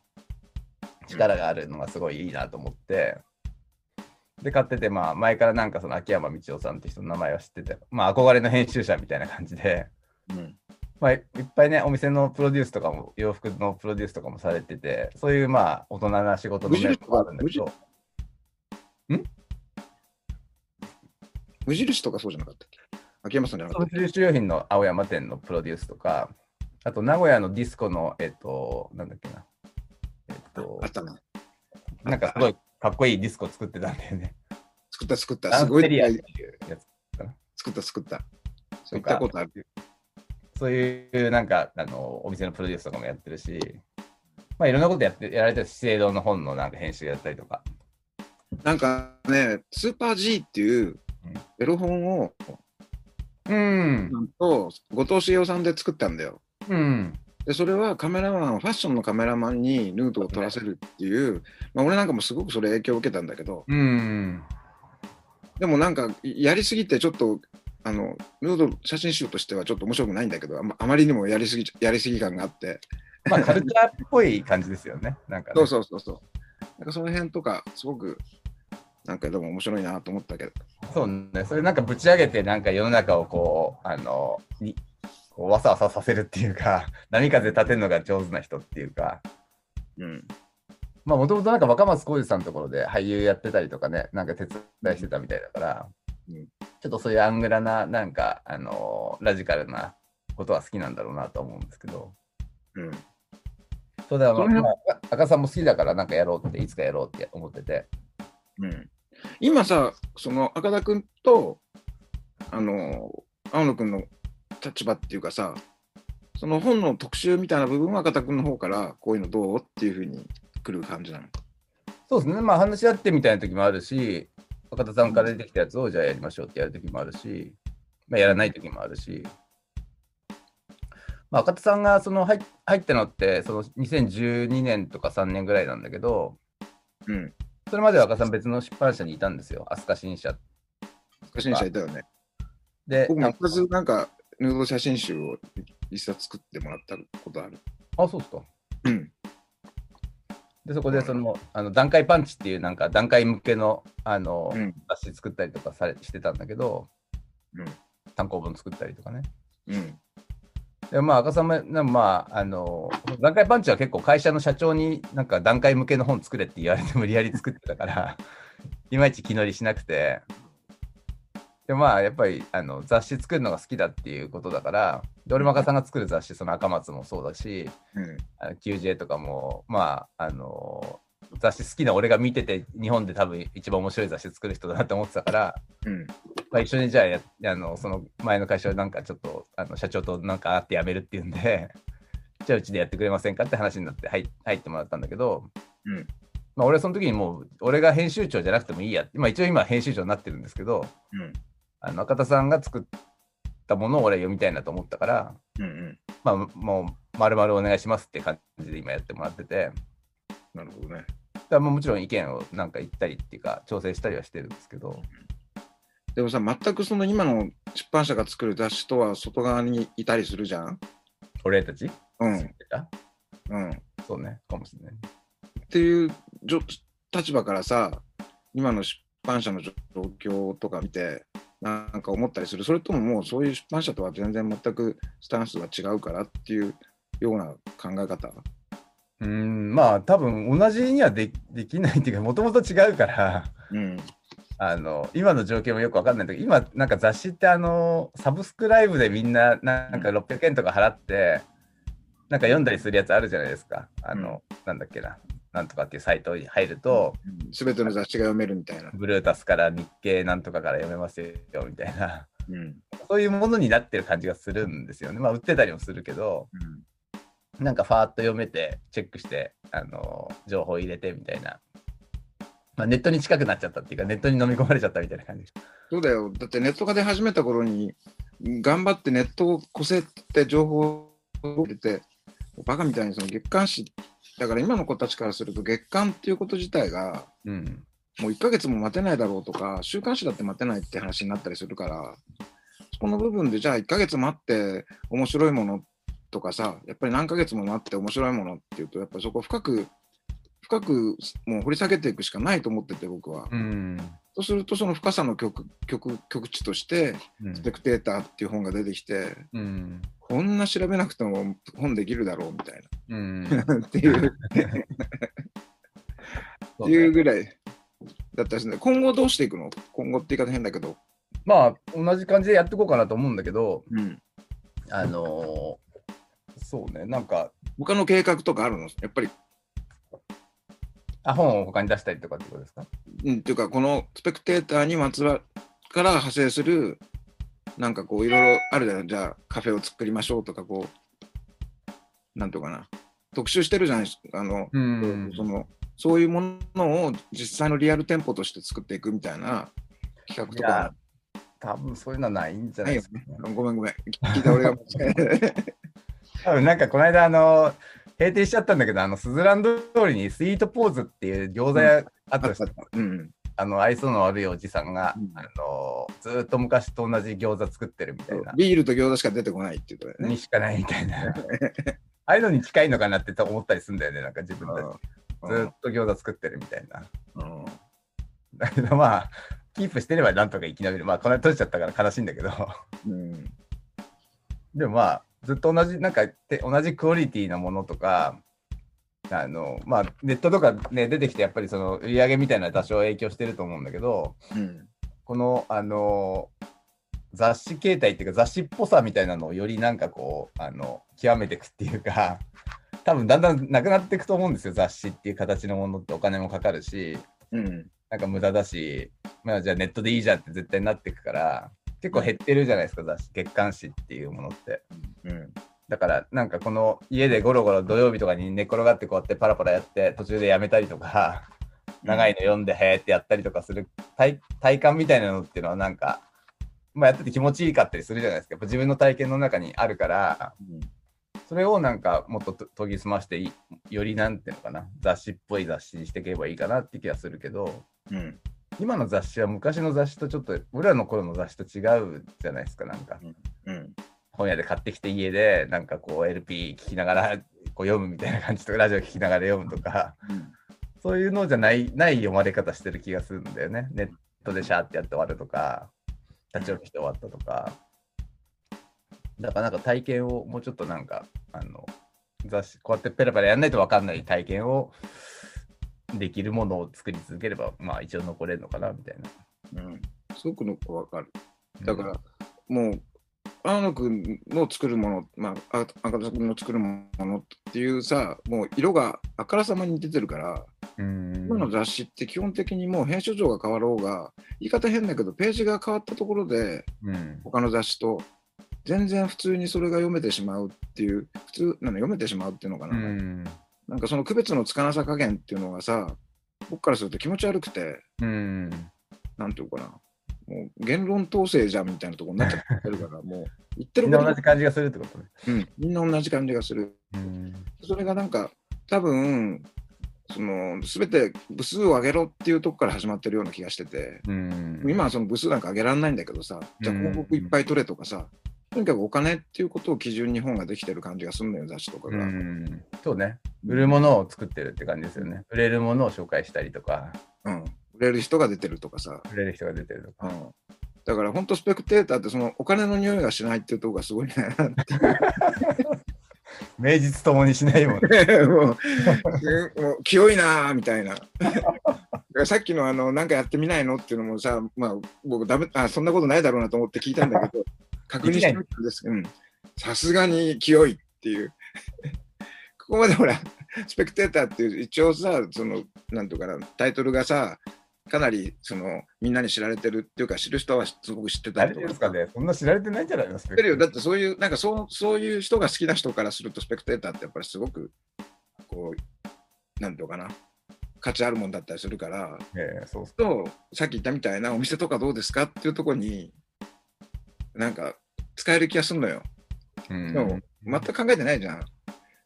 力があるのがすごいいいなと思って、で、買ってて、まあ、前からなんかその秋山道夫さんって人の名前は知ってて、まあ、憧れの編集者みたいな感じで、うん。まあ、いいっぱいね、お店のプロデュースとかも、洋服のプロデュースとかもされてて、そういうまあ、大人な仕事の面もあるんだけど、無印？とかそうじゃなかったっけ？秋山さんじゃなかったっ無印良品の青山店のプロデュースとか、あと名古屋のディスコの、えっと、なんだっけな、えっとけあ、ったな。なんかすごいかっこいいディスコ作ってたんだよね。作った作った。すごいやつ。作った作った。そういったことある。そういうなんかあのお店のプロデュースとかもやってるし、まあいろんなことやってやられてる資生堂の本のなんか編集やったりとか。なんかね、スーパー G っていうエロ本を、うん。と後藤茂雄さんで作ったんだよ。うん。で、それはカメラマン、ファッションのカメラマンにヌードを撮らせるっていう、まあ俺なんかもすごくそれ影響を受けたんだけど、うん。でもなんかやりすぎてちょっと、あの、ヌード写真集としてはちょっと面白くないんだけど、あまあまりにもやりすぎ、やりすぎ感があって、まあカルチャーっぽい感じですよね。なんか、ね。そうそうそうそう。なんかその辺とか、すごく、なんかでも面白いなと思ったけど。そうね。それなんかぶち上げてなんか世の中をこう、あの、にこうわさわささせるっていうか、波風立てるのが上手な人っていうか、うん。まあもともとなんか若松浩二さんのところで俳優やってたりとかね、なんか手伝いしてたみたいだから、うんちょっとそういうアングラな、なんか、あのラジカルなことは好きなんだろうなと思うんですけど、うん。そうだまあ、赤さんも好きだからなんかやろうって、いつかやろうって思ってて、うん、今さ、その赤田君と、あの、青野君の立場っていうかさ、その本の特集みたいな部分は赤田君の方から、こういうのどう？っていうふうに来る感じなの？そうですね、まあ話し合ってみたいな時もあるし、赤田さんから出てきたやつをじゃあやりましょうってやる時もあるし、まあ、やらない時もあるし、まあ、赤田さんがその入入ったのって、その2012年とか3年ぐらいなんだけど、うん。それまでは赤田さん別の出版社にいたんですよ、飛鳥新社。写真者いたよね。で、僕も一つなんか、ヌード写真集を一冊作ってもらったことある。あ、そうですか。うん。で、そこでその、あの段階パンチっていうなんか段階向けのあの、うん。雑誌作ったりとかされしてたんだけど、うん単行本作ったりとかね。うん。でまあ、赤さんも、なまあ、あの、段階パンチは結構会社の社長になんか段階向けの本作れって言われて無理やり作ってたから、いまいち気乗りしなくて、でまあ、やっぱりあの雑誌作るのが好きだっていうことだから、で俺も赤さんが作る雑誌、その赤松もそうだし、うん。あの QJ とかも、まあ、あの、雑誌好きな俺が見てて、日本で多分一番面白い雑誌作る人だなって思ってたから、うん。まあ、一緒にじゃあやあのその前の会社をなんかちょっとあの社長となんか会って辞めるっていうんで じゃあうちでやってくれませんかって話になって入入ってもらったんだけど、うんまあ、俺はその時にもう俺が編集長じゃなくてもいいや、まあ、一応今編集長になってるんですけどうん。あの赤田さんが作ったものを俺は読みたいなと思ったから、うん。うん。まあ、もう丸々お願いしますって感じで今やってもらっててなるほどね。だもうもちろん意見をなんか言ったりっていうか調整したりはしてるんですけどでもさ、全くその今の出版社が作る雑誌とは外側にいたりするじゃん？俺たち、うん。あうん。そうねかもしれない。っていう立場からさ、今の出版社の状況とか見て、なんか思ったりする。それとももうそういう出版社とは全然全くスタンスが違うからっていうような考え方？うん、まあ多分同じにはでできないっていうか、もともと違うから、うん。あの今の状況もよくわかんないんだけど、今なんか雑誌ってあのサブスクライブでみんななんか600円とか払って、なんか読んだりするやつあるじゃないですか。あの、なんだっけな、なんとかっていうサイトに入ると、すべての雑誌が読めるみたいな。ブルータスから日経なんとかから読めますよみたいな、うん。そういうものになってる感じがするんですよね。まあ売ってたりもするけど、なんかファーッと読めて、チェックして、あの情報入れてみたいな。まあ、ネットに近くなっちゃったっていうか、ネットに飲み込まれちゃったみたいな感じ。そうだよ。だってネットが出始めた頃に、頑張ってネットをこせって情報を入れて、バカみたいにその月刊誌、だから今の子たちからすると月刊っていうこと自体が、うん。もう1ヶ月も待てないだろうとか、週刊誌だって待てないって話になったりするから、そこの部分でじゃあ1ヶ月待って面白いものとかさ、やっぱり何ヶ月も待って面白いものっていうと、やっぱりそこ深く、深くもう掘り下げていくしかないと思ってて、僕は。うん。そうすると、その深さの極極極地として、うんスペクテーターっていう本が出てきて、うん。こんな調べなくても本できるだろうみたいうん。な。っていう、っていうぐらいだったですね。今後どうしていくの？今後って言い方変だけど。まあ、同じ感じでやっていこうかなと思うんだけど、うん。あのーそうね、なんか、他の計画とかあるの？やっぱり、あ、本を他に出したりとかってことですか？うん、っていうか、このスペクテーターにまつわから派生する、なんかこう、いろいろあるじゃん。じゃあ、カフェを作りましょうとか、こう、なんとかな。特集してるじゃない？ですか。あの、うんそのそういうものを実際のリアル店舗として作っていくみたいな企画とか多分そういうのはないんじゃなないですか、ね。ごめんごめん。聞いた俺が間違えた。多分なんかこの間あの閉店しちゃったんだけどあのスズランド通りにスイートポーズっていう餃子屋あったん。ですよ、うん。あの愛想の悪いおじさんが、うん。あのずーっと昔と同じ餃子作ってるみたいな、ビールと餃子しか出てこないっていうことね。にしかないみたいな。ああいうのに近いのかなって思ったりするんだよねなんか自分たち。ずーっと餃子作ってるみたいな。うん。だけどまあキープしてればなんとか生き延びる。まあこの間閉じちゃったから悲しいんだけど。うん。でもまあずっと同じなんかて同じクオリティなものとかあのまあネットとかね出てきてやっぱりその売り上げみたいな多少影響してると思うんだけどうんこのあの雑誌形態っていうか雑誌っぽさみたいなのをよりなんかこうあの極めていくっていうか多分だんだんなくなっていくと思うんですよ雑誌っていう形のものってお金もかかるしうん。なんか無駄だし、まあ、じゃあネットでいいじゃんって絶対なっていくから結構減ってるじゃないですか雑誌月刊誌っていうものって。うん。だからなんかこの家でゴロゴロ土曜日とかに寝転がってこうやってパラパラやって途中でやめたりとか長いの読んでへーってやったりとかする体体感みたいなのっていうのはなんか、まあ、やってて気持ちいいかったりするじゃないですか。やっぱ自分の体験の中にあるからそれをなんかもっとと研ぎ澄ましていよりなんていうのかな雑誌っぽい雑誌にしていけばいいかなって気がするけど。うん今の雑誌は昔の雑誌とちょっと俺らの頃の雑誌と違うじゃないですかなんか。うん本屋で買ってきて家でなんかこう LP 聞きながらこう読むみたいな感じとかラジオ聞きながら読むとかそういうのじゃないない読まれ方してる気がするんだよね。ネットでシャーってやって終わるとか立ち読みして終わったとか。だからなんか体験をもうちょっとなんかあの雑誌こうやってペラペラやんないと分かんない体験をできるものを作り続ければまあ一応残れるのかなみたいな。うんすごくのわかる。だから、もう、青野くんの作るもの、まあ、あ赤田君の作るものっていうさ、もう色があからさまに出てるから、うん今の雑誌って基本的にもう編集長が変わろうが、言い方変だけど、ページが変わったところで、うん他の雑誌と、全然普通にそれが読めてしまうっていう、普通なの読めてしまうっていうのかうな。んなんかその区別のつかなさ加減っていうのがさ、僕からすると気持ち悪くて、うん。なんていうのかな、もう言論統制じゃんみたいなところになっちゃってるから、もう言ってるみんな同じ感じがするってことね。うん、みんな同じ感じがする。うん。それがなんか、多分その全て部数を上げろっていうところから始まってるような気がしてて、うん。今はその部数なんか上げられないんだけどさ、じゃあうん。広告いっぱい取れとかさ、とにかくお金っていうことを基準に本ができてる感じがするんだよ、雑誌とかうが。んそうね。売るものを作ってるって感じですよね。売れるものを紹介したりとか、うん、売れる人が出てるとかさ。売れる人が出てるとか。うんだから本当スペクテーターってそのお金の匂いがしないっていうところがすごいね。名実ともにしないもんね。もう、もう清いなーみたいな。さっきのあの、なんかやってみないのっていうのもさ、まあ、僕ダメ、あ、そんなことないだろうなと思って聞いたんだけど、確認してんです。うん。さすがに清いっていう。ここまでほら、スペクテーターっていう、一応さ、その、なんとかな、タイトルがさ、かなり、その、みんなに知られてるっていうか、知る人はすごく知ってた誰りとですかねそんな知られてないんじゃないのスペ知ってるよ。だってそういう、なんかそうそういう人が好きな人からすると、スペクテーターってやっぱりすごく、こう、なんていうのかな、価値あるもんだったりするから、ええそうと、さっき言ったみたいなお店とかどうですかっていうところに、なんか使える気がするのよ。うんでも全く考えてないじゃん。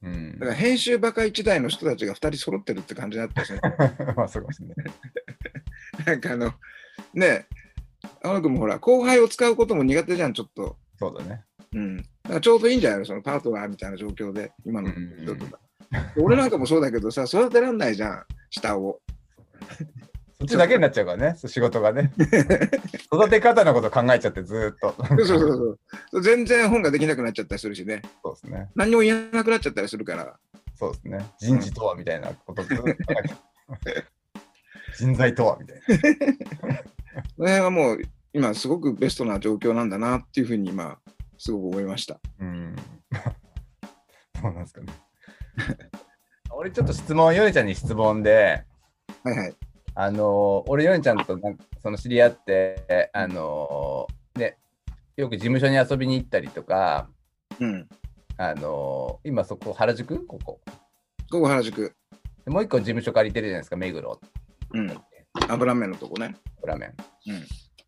うんだから編集バカ一台の人たちが2人揃ってるって感じだったし、ね、まあそうかもしれ なんかあの、ねえ、青野君もほら、後輩を使うことも苦手じゃん、ちょっと。そうだね。うん。だからちょうどいいんじゃないのそのパートナーみたいな状況で、今の人とか。俺なんかもそうだけどさ、育てらんないじゃん、下を。そっちだけになっちゃうからね、仕事がね。育て方のこと考えちゃって、ずーっと。そうそうそうそう。全然本ができなくなっちゃったりするしね。そうですね。何も言えなくなっちゃったりするから。そうですね。人事とはみたいなこと 人材とはみたいな。この辺はもう、今すごくベストな状況なんだなっていうふうに今、すごく思いました。うん。そうなんですかね。俺ちょっと質問、ヨネちゃんに質問で、はいはい。あの俺、ヨネちゃんとなんかその知り合って、あのね、よく事務所に遊びに行ったりとか、うん。あの今そこ、原宿？ここ。ここ原宿。でもう一個事務所借りてるじゃないですか、目黒。うん。油麺のとこね。ラーメン。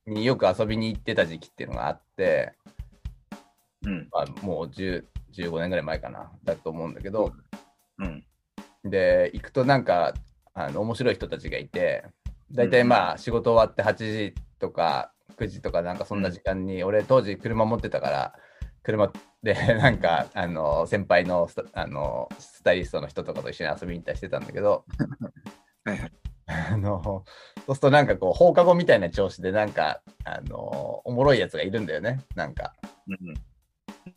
うん。によく遊びに行ってた時期っていうのがあって、うん。まあ、もう10 15年ぐらい前かな、だと思うんだけど、うん。で、行くとなんか、あの面白い人たちがいて、大体まあ仕事終わって8時とか9時とかなんかそんな時間に、俺当時車持ってたから、車で なんかあの先輩のスタあのスタイリストの人とかと一緒に遊びに行ったりしてたんだけど。あのそうするとなんかこう放課後みたいな調子でなんかあのおもろいやつがいるんだよねなんかうん。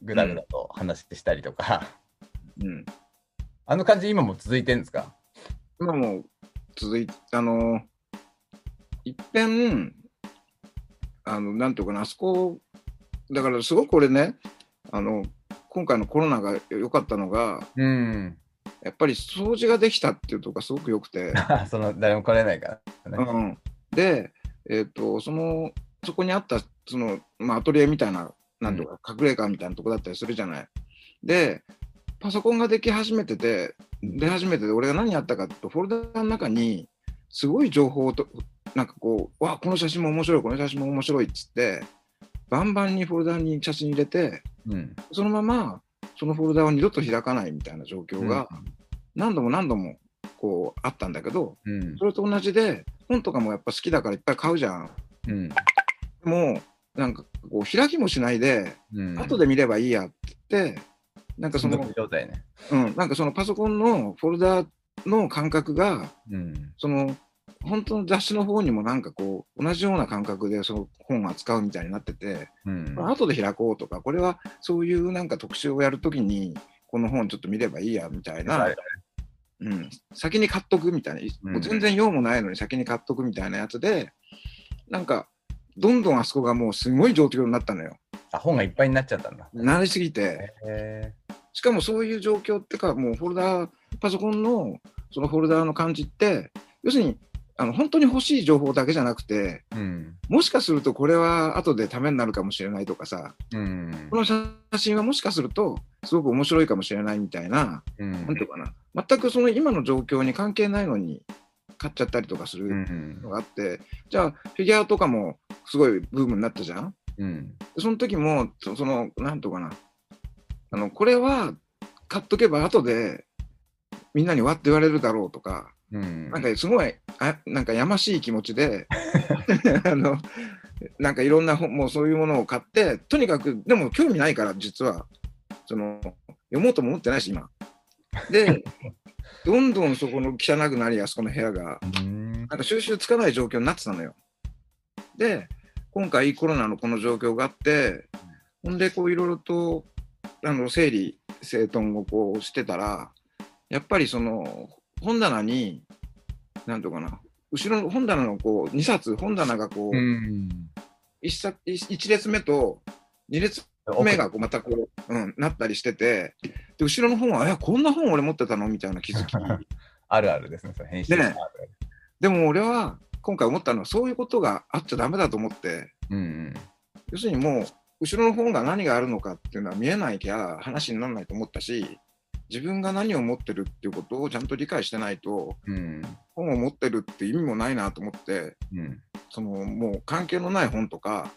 ぐだぐだと話したりとか、うん。あの感じ今も続いてるんですか？今もう続いて、あの、いっぺん、あの、なんていうかな、あそこ、だからすごく俺ね、あの、今回のコロナが良かったのが、うん。やっぱり掃除ができたっていうとこがすごく良くて、その誰も来れないからね、うん、で、えっ、と、その、そこにあった、その、まあ、アトリエみたいな、なんとか、隠れ家みたいなとこだったりするじゃない。で、パソコンができ始めてて、出始めてて、俺が何やったかと、フォルダの中に、すごい情報と、なんかこう、わ、この写真も面白い、この写真も面白いっつって、バンバンにフォルダに写真入れて、うんそのまま、そのフォルダを二度と開かないみたいな状況が、何度も何度も、こう、あったんだけど、うん。それと同じで、本とかもやっぱ好きだからいっぱい買うじゃん。うん。でも、なんかこう、開きもしないで、うん。後で見ればいいやって言って、なんかその、状態ね、うん、なんかそのパソコンのフォルダの感覚が、うん。その、本当の雑誌の方にもなんかこう、同じような感覚でその本を扱うみたいになってて、うん。後で開こうとか、これはそういうなんか特集をやるときに、この本ちょっと見ればいいやみたいな、うん、先に買っとくみたいな、うん。もう全然用もないのに先に買っとくみたいなやつで、なんか、どんどんあそこがもうすごい状況になったのよ。あ本がいっぱいになっちゃったんだ。なりすぎて、へしかもそういう状況ってか、もうフォルダー、パソコンのそのフォルダーの感じって、要するに、あの本当に欲しい情報だけじゃなくて、ーうん。もしかするとこれは後でためになるかもしれないとかさ、うん。この写真はもしかするとすごく面白いかもしれないみたいな、うん。なんていうかな、全くその今の状況に関係ないのに買っちゃったりとかすうるん。のがあって、じゃあフィギュアとかもすごいブームになったじゃん。うん。その時も、そその、なんとかな、あの、これは買っとけば後でみんなにわって言われるだろうとか、うんなんかすごい、あなんかやましい気持ちで、あの、なんかいろんな本、もうそういうものを買って、とにかく、でも興味ないから、実は、その、読もうとも思ってないし、今。で、どんどんそこの汚くなり、あそこの部屋が、うんなんか収集つかない状況になってたのよ。で、今回コロナのこの状況があって、ほんでこういろいろとあの整理整頓をこうしてたら、やっぱりその本棚に、なんとかな、後ろの本棚のこう2冊、本棚がこう、うん。1, 冊一列目と2列目がこうまたこう、うん、なったりしてて、で後ろの本は、え、こんな本俺持ってたの？みたいな気づき。あるあるですね、その編集ねでも俺は今回思ったのは、そういうことがあっちゃダメだと思って、うんうん。要するにもう、後ろの本が何があるのかっていうのは見えないきゃ話にならないと思ったし、自分が何を持ってるっていうことをちゃんと理解してないと、うん。本を持ってるって意味もないなと思って、うん。そのもう関係のない本とか、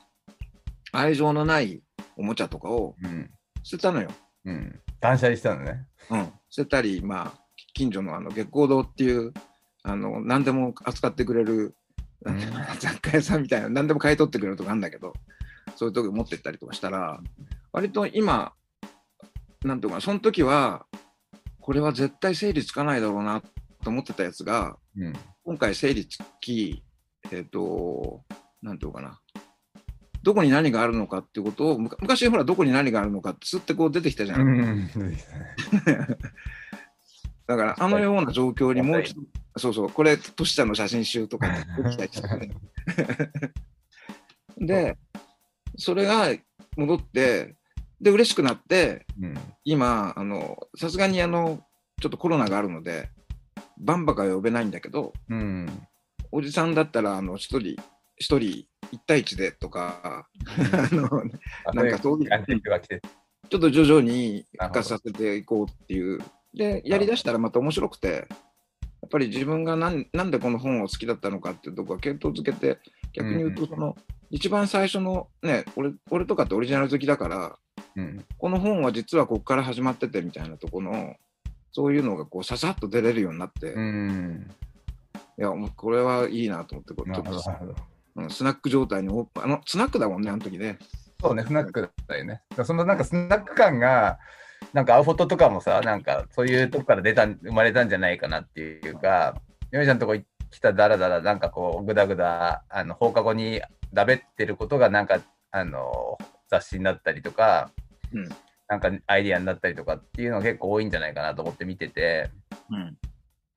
愛情のないおもちゃとかをうん。捨てたのよ。うん。断捨離したのね。うん、捨てたり、まあ、近所のあの月光堂っていう、あの何でも扱ってくれる、うん 雑貨屋さんみたいな、何でも買い取ってくれるとかあるんだけど、そういうとこ持ってったりとかしたら、割と今、なんていうかな、その時は、これは絶対整理つかないだろうなと思ってたやつが、うん。今回整理つき、えっ、と、なんていうのかな、どこに何があるのかっていうことを、昔ほら、どこに何があるのかって、つってこう出てきたじゃん。うん。そうですね だから、あのような状況にもう一度、そうそう、これ、トシちゃんの写真集とかできたりしてね で、それが戻って、で、嬉しくなって、うん。今、あの、さすがにあの、ちょっとコロナがあるので、バンバカは呼べないんだけど、うん。おじさんだったら、あの、一人、一人、一対一でとか、あの、あなんかそういう。ちょっと徐々に復活させていこうっていう。で、やりだしたらまた面白くて、やっぱり自分がなんなんでこの本を好きだったのかっていうところは検討づけて、逆に言うと、その、一番最初のね、俺俺とかってオリジナル好きだから、うん。この本は実はここから始まっててみたいなところの、そういうのがこうささっと出れるようになって、いうん。や、もうこれはいいなと思って、こうちょっと。うんスナック状態にあの、スナックだもんね、あの時ね。そうね、スナックだよね。だからそのなんかスナック感が、なんかアウフォトとかもさ、なんかそういうとこから出た、生まれたんじゃないかなっていうか、ヨネちゃんのとこ来ただらだら、なんかこう、ぐだぐだ、あの放課後にだべってることが、なんか、あの、雑誌になったりとか、うんなんかアイディアになったりとかっていうのが結構多いんじゃないかなと思って見てて、うん。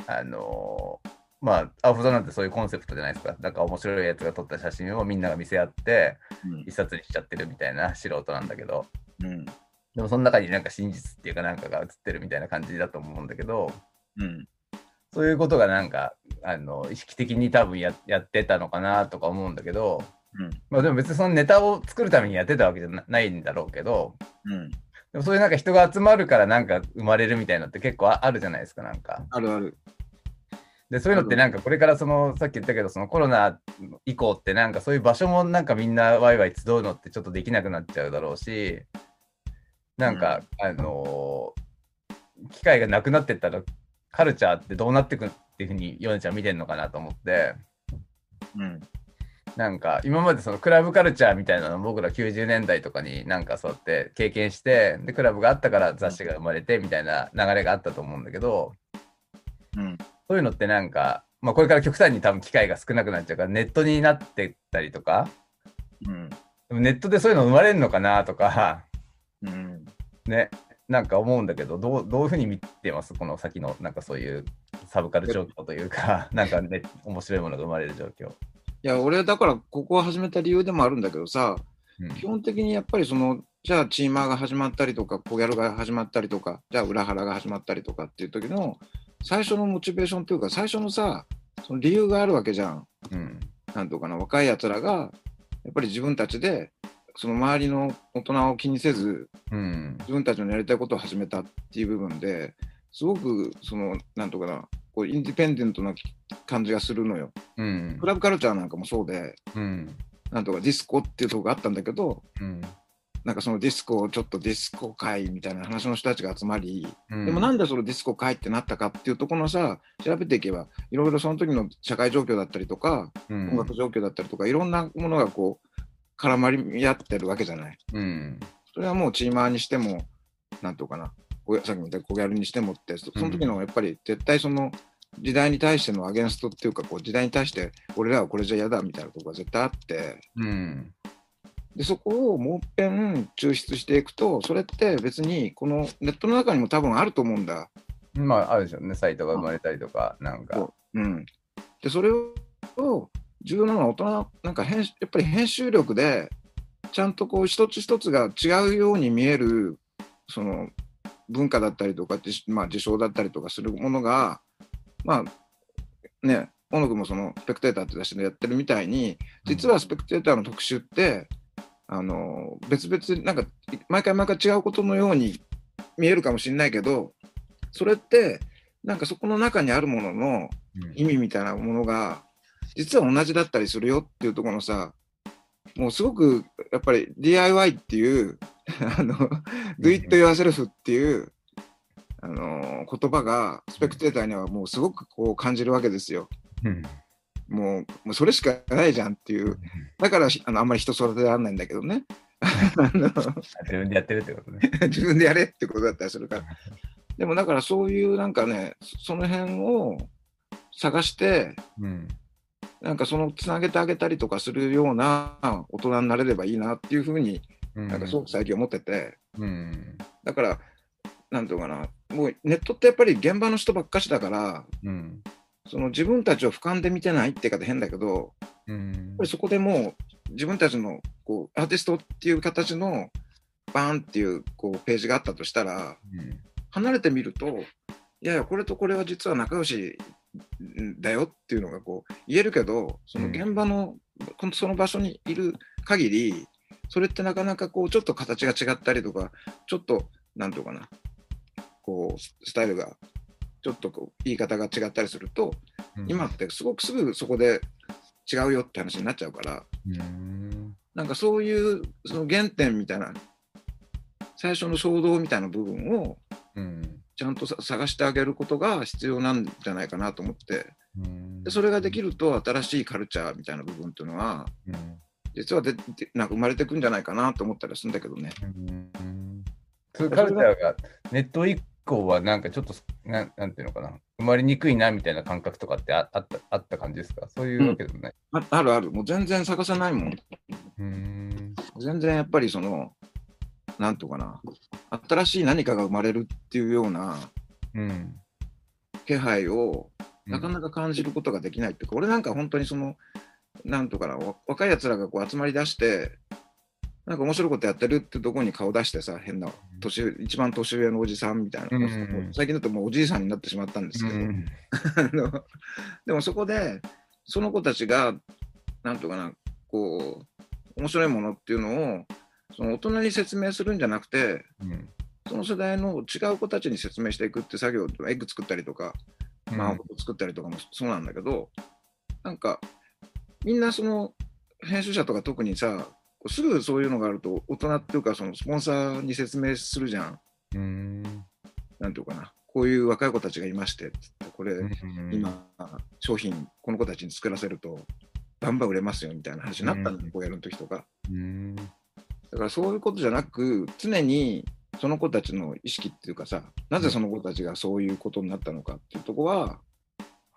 あのまあ、アウフォトなんてそういうコンセプトじゃないですか。なんか面白いやつが撮った写真をみんなが見せ合って、うん一冊にしちゃってるみたいな素人なんだけど、うん。でもその中になんか真実っていうかなんかが映ってるみたいな感じだと思うんだけど、うん。そういうことがなんか、あの、意識的に多分ややってたのかなとか思うんだけど、うん。まあでも別にそのネタを作るためにやってたわけじゃなないんだろうけど、うん。でもそういうなんか人が集まるからなんか生まれるみたいなのって結構ああるじゃないですか、なんか。あるある。で、そういうのってなんかこれからその、さっき言ったけど、そのコロナ以降ってなんかそういう場所もなんかみんなワイワイ集うのってちょっとできなくなっちゃうだろうし、なんか、あのー機会がなくなってったらカルチャーってどうなってくっていうふうにヨネちゃん見てんのかなと思って、うん。なんか今までそのクラブカルチャーみたいなの僕ら90年代とかになんかそうやって経験して、で、クラブがあったから雑誌が生まれてみたいな流れがあったと思うんだけど、うん。そういうのってなんか、まあ、これから極端に多分機会が少なくなっちゃうから、ネットになってったりとか、うん。でもネットでそういうの生まれるのかなとか、うん。ね、なんか思うんだけど、どうどういうふうに見てます？この先の、なんかそういうサブカル状況というか、なんかね、面白いものが生まれる状況。いや、俺、だから、ここを始めた理由でもあるんだけどさ、うん基本的にやっぱりその、じゃあ、チーマーが始まったりとか、コギャルが始まったりとか、じゃあ、裏腹が始まったりとかっていう時の、最初のモチベーションというか、最初のさ、その理由があるわけじゃん。うん。なんとかな、若いやつらが、やっぱり自分たちで、その周りの大人を気にせず、うん。自分たちのやりたいことを始めたっていう部分ですごくそのなんとかなこうインディペンデントな感じがするのよ。うん。クラブカルチャーなんかもそうでうん。なんとかディスコっていうとこがあったんだけどうん。なんかそのディスコをちょっとディスコ会みたいな話の人たちが集まり、うんでもなんでそのディスコ会ってなったかっていうところのさ調べていけばいろいろその時の社会状況だったりとか、うん音楽状況だったりとかいろんなものがこう絡まり合ってるわけじゃない。うん。それはもうチーマーにしても、なんとかな、さっきも言ったコギャルにしてもって、そその時のやっぱり絶対その時代に対してのアゲンストっていうか、こう時代に対して俺らはこれじゃ嫌だみたいなところが絶対あって、うん。でそこをもう一遍抽出していくとそれって別にこのネットの中にも多分あると思うんだ。まあ、あるでしょうね。サイトが生まれたりとか、なんか。うん、でそれを重要なのは大人なんか編集やっぱり編集力でちゃんとこう一つ一つが違うように見えるその文化だったりとか、じまあ、事象だったりとかするものがまあね小野君もそのスペクテーターって雑誌でやってるみたいに実はスペクテーターの特集って、あの別々なんか毎回毎回違うことのように見えるかもしれないけどそれってなんかそこの中にあるもののうん。意味みたいなものが実は同じだったりするよっていうところのさもうすごくやっぱり DIY っていう あの Do it yourself っていうあの言葉がスペクテーターにはもうすごくこう感じるわけですよ。うんもうもうそれしかないじゃんっていうだからしあのあんまり人育てられないんだけどね 自分でやってるってことね。自分でやれってことだったりするから。でもだからそういうなんかねその辺を探してうん。なんかそのつなげてあげたりとかするような大人になれればいいなっていうふうにななんかすごく最近思ってて、うん。だからなんていうのかな。もうネットってやっぱり現場の人ばっかしだからうん。その自分たちを俯瞰で見てないって言い方変だけどやっうんぱりそこでもう自分たちのこうアーティストっていう形のバーンっていうこうページがあったとしたら離れてみるといやいやこれとこれは実は仲良しだよっていうのがこう言えるけどその現場の、このその場所にいる限りそれってなかなかこうちょっと形が違ったりとかちょっとなんていうかなこうススタイルがちょっとこう言い方が違ったりすると、うん今ってすごくすぐそこで違うよって話になっちゃうからうん。なんかそういうその原点みたいな最初の衝動みたいな部分をうん。ちゃんとさ探してあげることが必要なんじゃないかなと思って。うん。でそれができると新しいカルチャーみたいな部分っていうのはうん。実はででなんか生まれてくんじゃないかなと思ったりするんだけどね。うん。そういうカルチャーがネット以降はなんかちょっとなんなんていうのかな。生まれにくいなみたいな感覚とかってああったあった感じですか？そういうわけでもない。ああるある。もう全然探さないもん。うん。全然やっぱりそのなんとかな。新しい何かが生まれるっていうようなうん気配をなかかなか感じることができないっていうか、俺なんか本当にそのなんとかなわ若いやつらがこう集まりだしてなんか面白いことやってるってとこに顔出してさ変な年上一番年上のおじさんみたいな、うん。最近だともうおじいさんになってしまったんですけど、あのでもそこでその子たちがなんとかなこう面白いものっていうのをその大人に説明するんじゃなくてうん。その世代の違う子たちに説明していくって作業エッグ作ったりとかうん。マンホ作ったりとかもそうなんだけどなんかみんなその編集者とか特にさすぐそういうのがあると大人っていうかそのスポンサーに説明するじゃん。うん。なんていうかな。こういう若い子たちがいましてつってこれ、うん今商品この子たちに作らせるとバンバン売れますよみたいな話になったんだよ、うんこうやる時とかうんだからそういうことじゃなく常にその子たちの意識っていうかさなぜその子たちがそういうことになったのかっていうとこは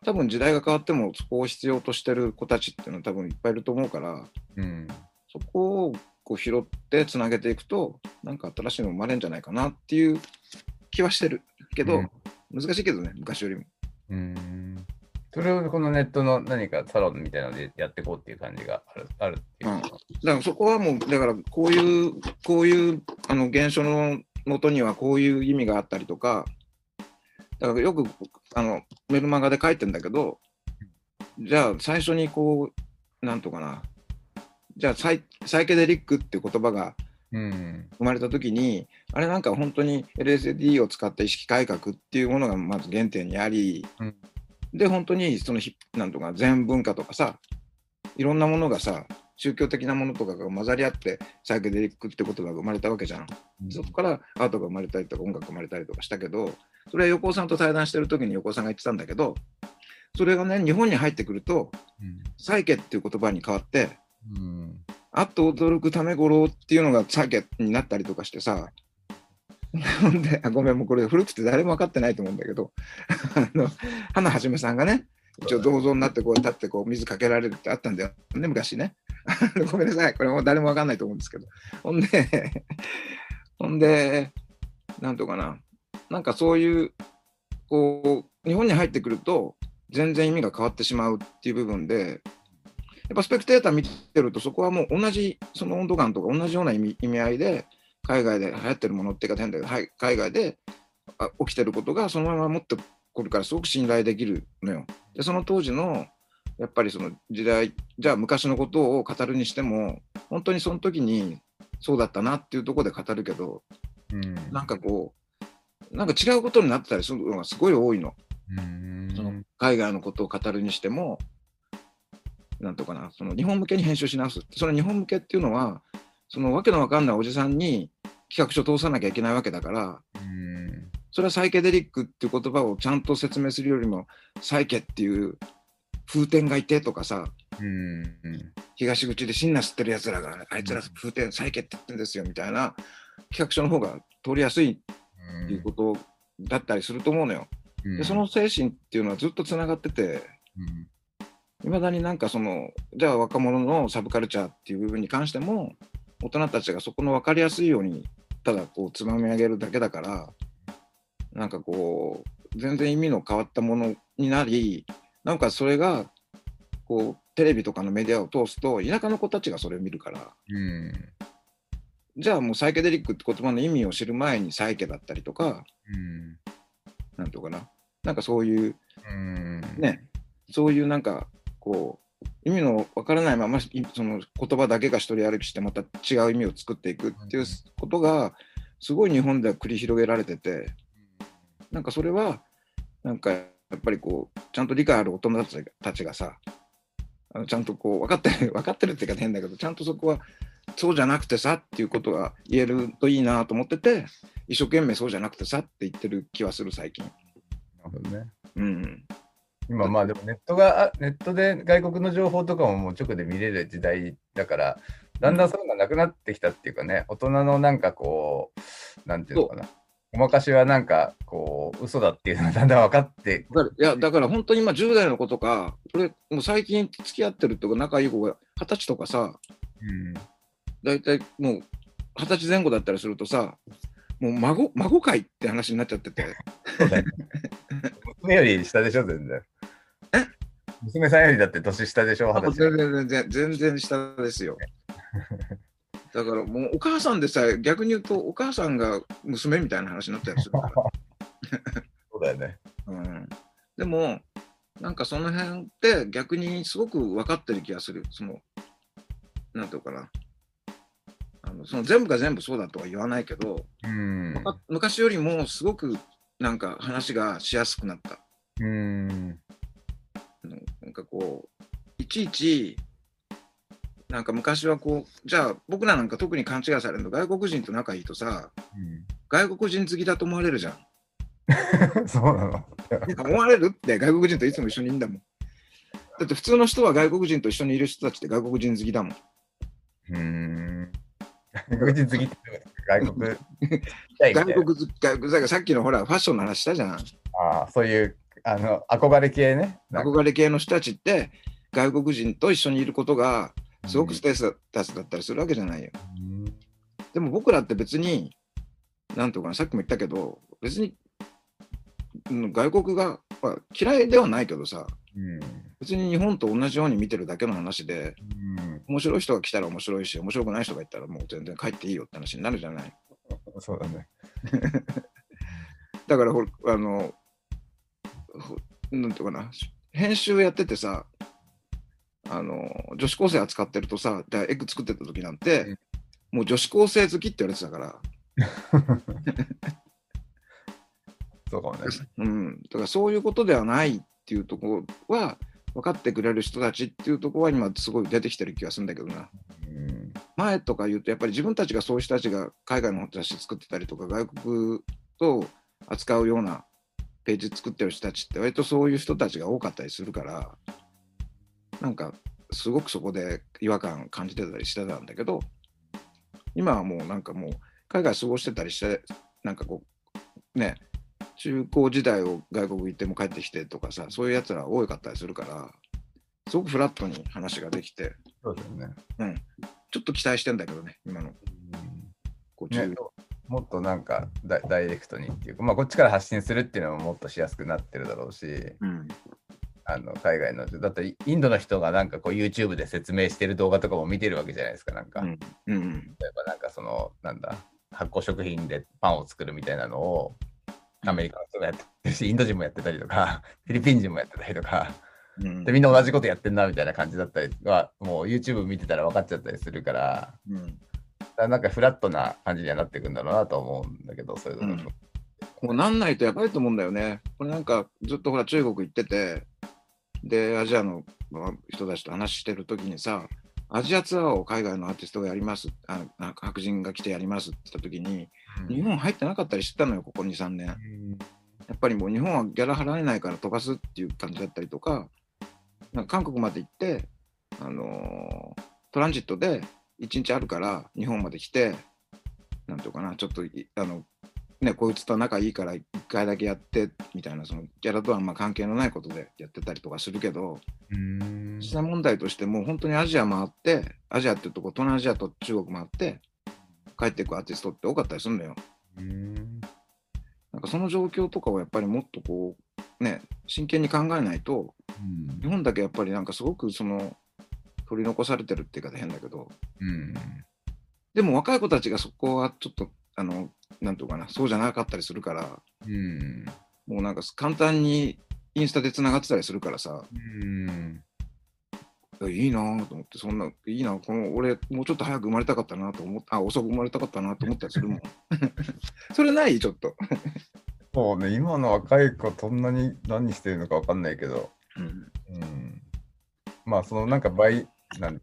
多分時代が変わってもそこを必要としてる子たちっていうのは多分いっぱいいると思うからうん。そこをこう拾ってつなげていくとなんか新しいの生まれるんじゃないかなっていう気はしてるけど、うん。難しいけどね昔よりも。うんそれをこのネットの何かサロンみたいなのでやっていこうっていう感じがあるあるっていううん。だからそこはもうだからこういうこういうあの現象のもとにはこういう意味があったりとかだからよくあのメルマガで書いてんだけどじゃあ最初にこうなんとかなじゃあサイサイケデリックっていう言葉がうん。生まれた時にあれなんか本当に LSD を使った意識改革っていうものがまず原点にあり、うんで本当にそのヒなんとか全文化とかさいろんなものがさ宗教的なものとかが混ざり合ってサイケデリックって言葉が生まれたわけじゃん。そこからアートが生まれたりとか音楽が生まれたりとかしたけどそれは横尾さんと対談してる時に横尾さんが言ってたんだけどそれがね日本に入ってくるとサイケっていう言葉に変わってうん。あっと驚くためごろうっていうのがサケになったりとかしてさ、で、あごめん、もうこれ古くて誰も分かってないと思うんだけど、あの、花はじめさんがね、一応銅像になってこう立ってこう水かけられるってあったんだよね、昔ね。ごめんなさい、これも誰もわかんないと思うんですけど。ほんで、ほんで、なんとかな、なんかそういう、こう、日本に入ってくると、全然意味が変わってしまうっていう部分で、やっぱスペクテーター見てると、そこはもう同じ、その温度感とか同じような意味意味合いで、海外で流行ってるものっていうか、変だけど、はい、海外であ起きてることがそのまま持ってくるから、すごく信頼できるのよ。で、その当時の、やっぱりその時代、じゃあ昔のことを語るにしても、本当にその時にそうだったなっていうところで語るけど、うんなんかこう、なんか違うことになってたりするのがすごい多いの。うんその海外のことを語るにしても、なんとかな、その日本向けに編集し直すその日本向けっていうのは、そのわけのわかんないおじさんに企画書通さなきゃいけないわけだから、うんそれはサイケデリックっていう言葉をちゃんと説明するよりも、サイケっていう風天がいてとかさ、うん東口でシンナ吸ってるやつらが、あいつら風天、サイケって言ってんですよみたいな企画書の方が通りやすいっていうことだったりすると思うのよ。うん。で、その精神っていうのはずっとつながってて、うん。いまだになんかその、じゃあ若者のサブカルチャーっていう部分に関しても、大人たちがそこの分かりやすいように、ただこうつまみ上げるだけだから、なんかこう、全然意味の変わったものになり、なんかそれが、こう、テレビとかのメディアを通すと、田舎の子たちがそれを見るから、うん。じゃあもうサイケデリックって言葉の意味を知る前にサイケだったりとか、うん。なんとかな、なんかそういう、うん。ね、そういうなんか、こう、意味のわからないまま、いその言葉だけが一人歩きして、また違う意味を作っていくっていうことが、すごい日本では繰り広げられてて、なんかそれは、なんかやっぱりこう、ちゃんと理解ある大人たちたちがさ、あのちゃんとこう、分かってる、分かってるって言い方変だけど、ちゃんとそこは、そうじゃなくてさっていうことが言えるといいなと思ってて、一生懸命そうじゃなくてさって言ってる気はする、最近。なるほどね。うん。今まあでもネットが、あネットで外国の情報とかももう直で見れる時代だから、だんだんそういうのがなくなってきたっていうかね、大人のなんかこう、なんていうのかな、ごまかしはなんかこう、嘘だっていうのが だんだん分かって、いやだから本当に今10代の子とか、俺、もう最近付き合ってるとか仲いい子が二十歳とかさ、うん、大体もう二十歳前後だったりするとさ、もう孫孫会って話になっちゃってて、そうだよね。娘より下でしょ、全然。娘さんよりだって年下でしょ、二十歳。全然全然全然下ですよ。だからもうお母さんでさえ逆に言うとお母さんが娘みたいな話になったりするから。そうだよね。うん、でもなんかその辺って逆にすごく分かってる気がする。そのなんていうのかな。あのその全部が全部そうだとは言わないけど、うん。あ昔よりもすごくなんか話がしやすくなった。うん。かこう、いちいち、なんか昔はこう、じゃあ僕らなんか特に勘違いされるの、外国人と仲いいとさ、外国人好きだと思われるじゃん。そうなの。思われるって外国人といつも一緒にいるんだもん。だって普通の人は外国人と一緒にいる人たちって外国人好きだもん。うん。外国人好きって外国 外国好き、さっきのほら、ファッションの話したじゃん。ああ、そういう、あの、憧れ系ね。憧れ系の人たちって、外国人と一緒にいることが、すごくステータスだったりするわけじゃないよ。うんでも僕らって別に、なんとかな、さっきも言ったけど、別に、うん外国が、まあ、嫌いではないけどさ、うん別に日本と同じように見てるだけの話で、面白い人が来たら面白いし、面白くない人がいたらもう全然帰っていいよって話になるじゃない。そうだね。だからあの、ほなんていうかな、編集やっててさ、あの、女子高生扱ってるとさ、だエッグ作ってた時なんて、うん。もう女子高生好きって言われてたから、そうかもね。うん、だからそういうことではないっていうところは分かってくれる人たちっていうところは今すごい出てきてる気がするんだけどな。うん。前とか言うとやっぱり自分たちがそういう人たちが海外の雑誌作ってたりとか外国と扱うようなページ作ってる人たちって割とそういう人たちが多かったりするからなんかすごくそこで違和感感じてたりしてたんだけど今はもうなんかもう海外過ごしてたりしてなんかこうね中高時代を外国行っても帰ってきてとかさそういうやつら多かったりするからすごくフラットに話ができてそうですよね。ちょっと期待してんだけどね、今の。こう中ね、もっとなんかダダイレクトにっていうか、まあ、こっちから発信するっていうのももっとしやすくなってるだろうし、うん。あの海外の、だってインドの人がなんかこう YouTube で説明してる動画とかも見てるわけじゃないですか、なんか。うん。うん。例えばなんかその、なんだ、発酵食品でパンを作るみたいなのを、アメリカの人がやってるし、インド人もやってたりとか、フィリピン人もやってたりとか、うんで、みんな同じことやってんなみたいな感じだったりは、もう YouTube 見てたら分かっちゃったりするから、うん。なんかフラットな感じにはなっていくんだろうなと思うんだけど、それぞれの人。こうなんないとやばいと思うんだよね。これなんかずっとほら中国行ってて、で、アジアのまあ人たちと話してるときにさ、アジアツアーを海外のアーティストがやります、あのなんか白人が来てやりますって言ったときに、日本入ってなかったりしてたのよ、ここ2、3年。やっぱりもう日本はギャラ払えないから飛ばすっていう感じだったりとか、なんか韓国まで行って、あのートランジットで1日あるから日本まで来て、なんていうかな、ちょっといあの、ね、こいつと仲いいから1回だけやってみたいな、そのギャラとはあんま関係のないことでやってたりとかするけど、うん。実際問題としてもう本当にアジア回って、アジアっていうとこ、東南アジアと中国回って、帰っていくアーティストって多かったりするんだよ。うん。なんかその状況とかをやっぱりもっとこう、ね、真剣に考えないと、日本だけやっぱりなんかすごくその、取り残されてるって言い方変だけど、うん。でも若い子たちがそこはちょっと、あの、なんていうかな、そうじゃなかったりするから、うん。もうなんか簡単にインスタでつながってたりするからさ、うん。いやいいなぁと思って、そんな、いいな、この俺、もうちょっと早く生まれたかったなと思って、あ、遅く生まれたかったなと思ったりするもん。それない？ちょっと。そうね、今の若い子、そんなに何してるのか分かんないけど、うん。うん、まあ、そのなんか倍、なん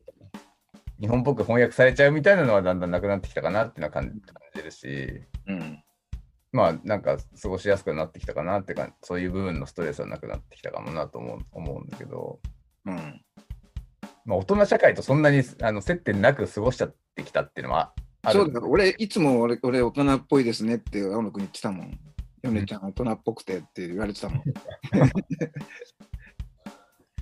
日本っぽく翻訳されちゃうみたいなのはだんだんなくなってきたかなっていうのは感じるし、うん。まあ、なんか過ごしやすくなってきたかなってか、そういう部分のストレスはなくなってきたかもなと思う思うんだけど、うん。まあ、大人社会とそんなにあの接点なく過ごしちゃってきたっていうのはあるそうだ俺、いつも俺、俺大人っぽいですねって青野君言ってたもん。ヨネちゃん大人っぽくてって言われてたもん。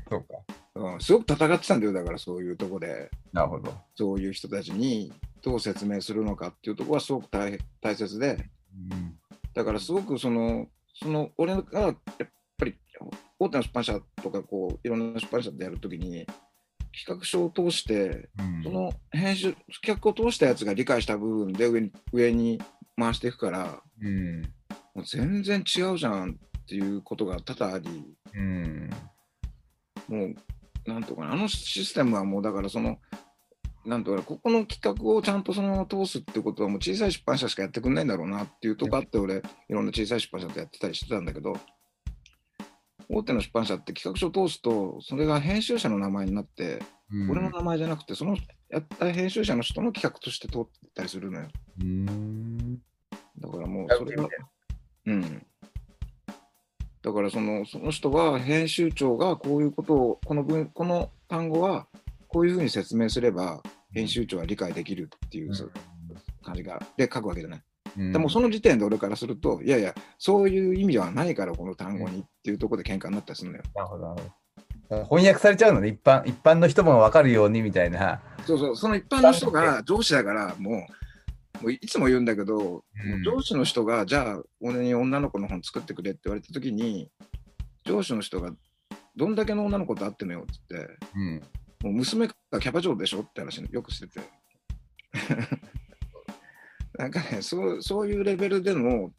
そうか。うん、すごく戦ってたんだよ、だからそういうとこで、なるほど。そういう人たちにどう説明するのかっていうところはすごく大大切で、うん。だからすごくその、その俺がやっぱり大手の出版社とかこういろんな出版社でやるときに、企画書を通して、うん。その編集、企画を通したやつが理解した部分で上に上に回していくから、うん。もう全然違うじゃんっていうことが多々あり、うんもう、なんとかな、あのシステムはもうだからその、なんとかな、ここの企画をちゃんとその通すってことはもう小さい出版社しかやってくんないんだろうなっていうとこあって、俺、いろんな小さい出版社とやってたりしてたんだけど、大手の出版社って企画書を通すと、それが編集者の名前になって、うん俺の名前じゃなくて、そのやった編集者の人の企画として通ってたりするのよ。うんだからもう、それが、うん。だからその、その人が、編集長がこういうことを、この文、この単語は、こういうふうに説明すれば、編集長は理解できるっていう感じが、で書くわけじゃない。うんでもその時点で俺からすると、いやいや、そういう意味ではないから、この単語にっていうところで喧嘩になったりするのよ。なるほどなるほど。翻訳されちゃうのね、一般一般の人も分かるようにみたいな。そうそう、その一般の人が上司だから、もう、もういつも言うんだけど、もう上司の人が、じゃあ、俺に女の子の本作ってくれって言われたときに、上司の人が、どんだけの女の子と会ってんのよって言って、うん。もう娘がキャバ嬢でしょって話よくしてて。なんかねそう、そういうレベルでの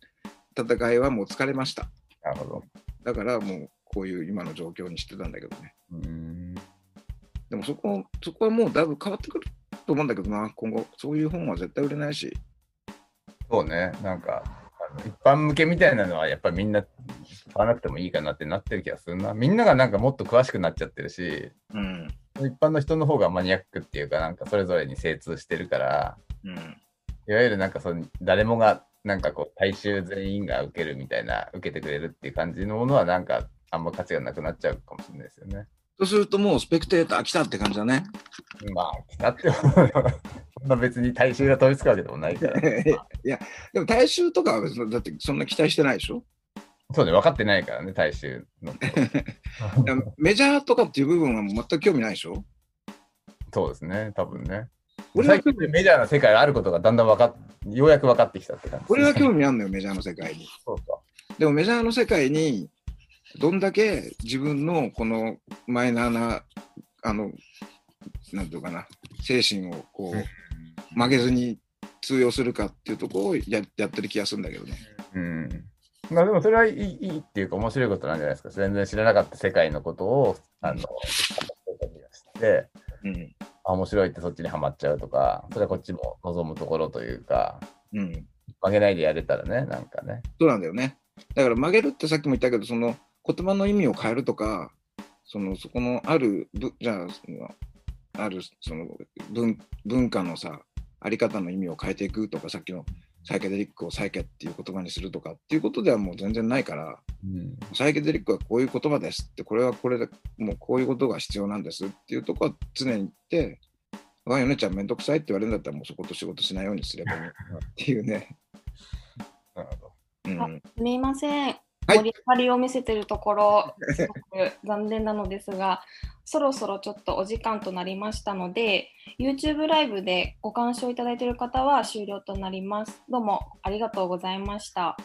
戦いはもう疲れました。なるほど。だからもう、こういう今の状況にしてたんだけどね。うん。でもそこ、そこはもうだいぶ変わってくると思うんだけどな、今後。そういう本は絶対売れないし。そうね、なんか、あの一般向けみたいなのはやっぱりみんな買わなくてもいいかなってなってる気がするな。みんながなんかもっと詳しくなっちゃってるし、うん。一般の人の方がマニアックっていうか、なんかそれぞれに精通してるから、うん。いわゆるなんかその誰もがなんかこう大衆全員が受けるみたいな、受けてくれるっていう感じのものはなんかあんま価値がなくなっちゃうかもしれないですよね。そうするともうスペクテーター来たって感じだね。まあ、来たっても そんな別に大衆が飛びつくわけでもないから。いや、でも大衆とかは別にだってそんな期待してないでしょ？そうね、分かってないからね、大衆の。メジャーとかっていう部分は全く興味ないでしょ？そうですね、多分ね。俺は最近メジャーな世界があることがだんだん分かっようやく分かってきたって感じね、俺は興味あるのよ、メジャーの世界に。そうか。でもメジャーの世界にどんだけ自分のこのマイナーな、あの、なんていうかな、精神をこう曲げずに通用するかっていうところをややってる気がするんだけどね。うん。まあでもそれはいいいいっていうか面白いことなんじゃないですか。全然知らなかった世界のことを、あの、知って、うん。あ、面白いってそっちにはまっちゃうとか、それはこっちも望むところというか、うん。曲げないでやれたらね、なんかね。そうなんだよね。だから曲げるってさっきも言ったけど、その言葉の意味を変えるとか、そのそこのあるぶ、じゃあ、そのあるその文文化のさ、あり方の意味を変えていくとか、さっきのサイケデリックをサイケっていう言葉にするとかっていうことではもう全然ないから、うん。サイケデリックはこういう言葉ですって、これはこれでもうこういうことが必要なんですっていうとこは常に言って、あ、ヨネちゃんめんどくさいって言われるんだったらもうそこと仕事しないようにすればいいっていうね。なるほど。うんあすみません。盛り上がりを見せてるところ、すごく残念なのですが、そろそろちょっとお時間となりましたので、YouTube ライブでご鑑賞いただいている方は終了となります。どうもありがとうございました。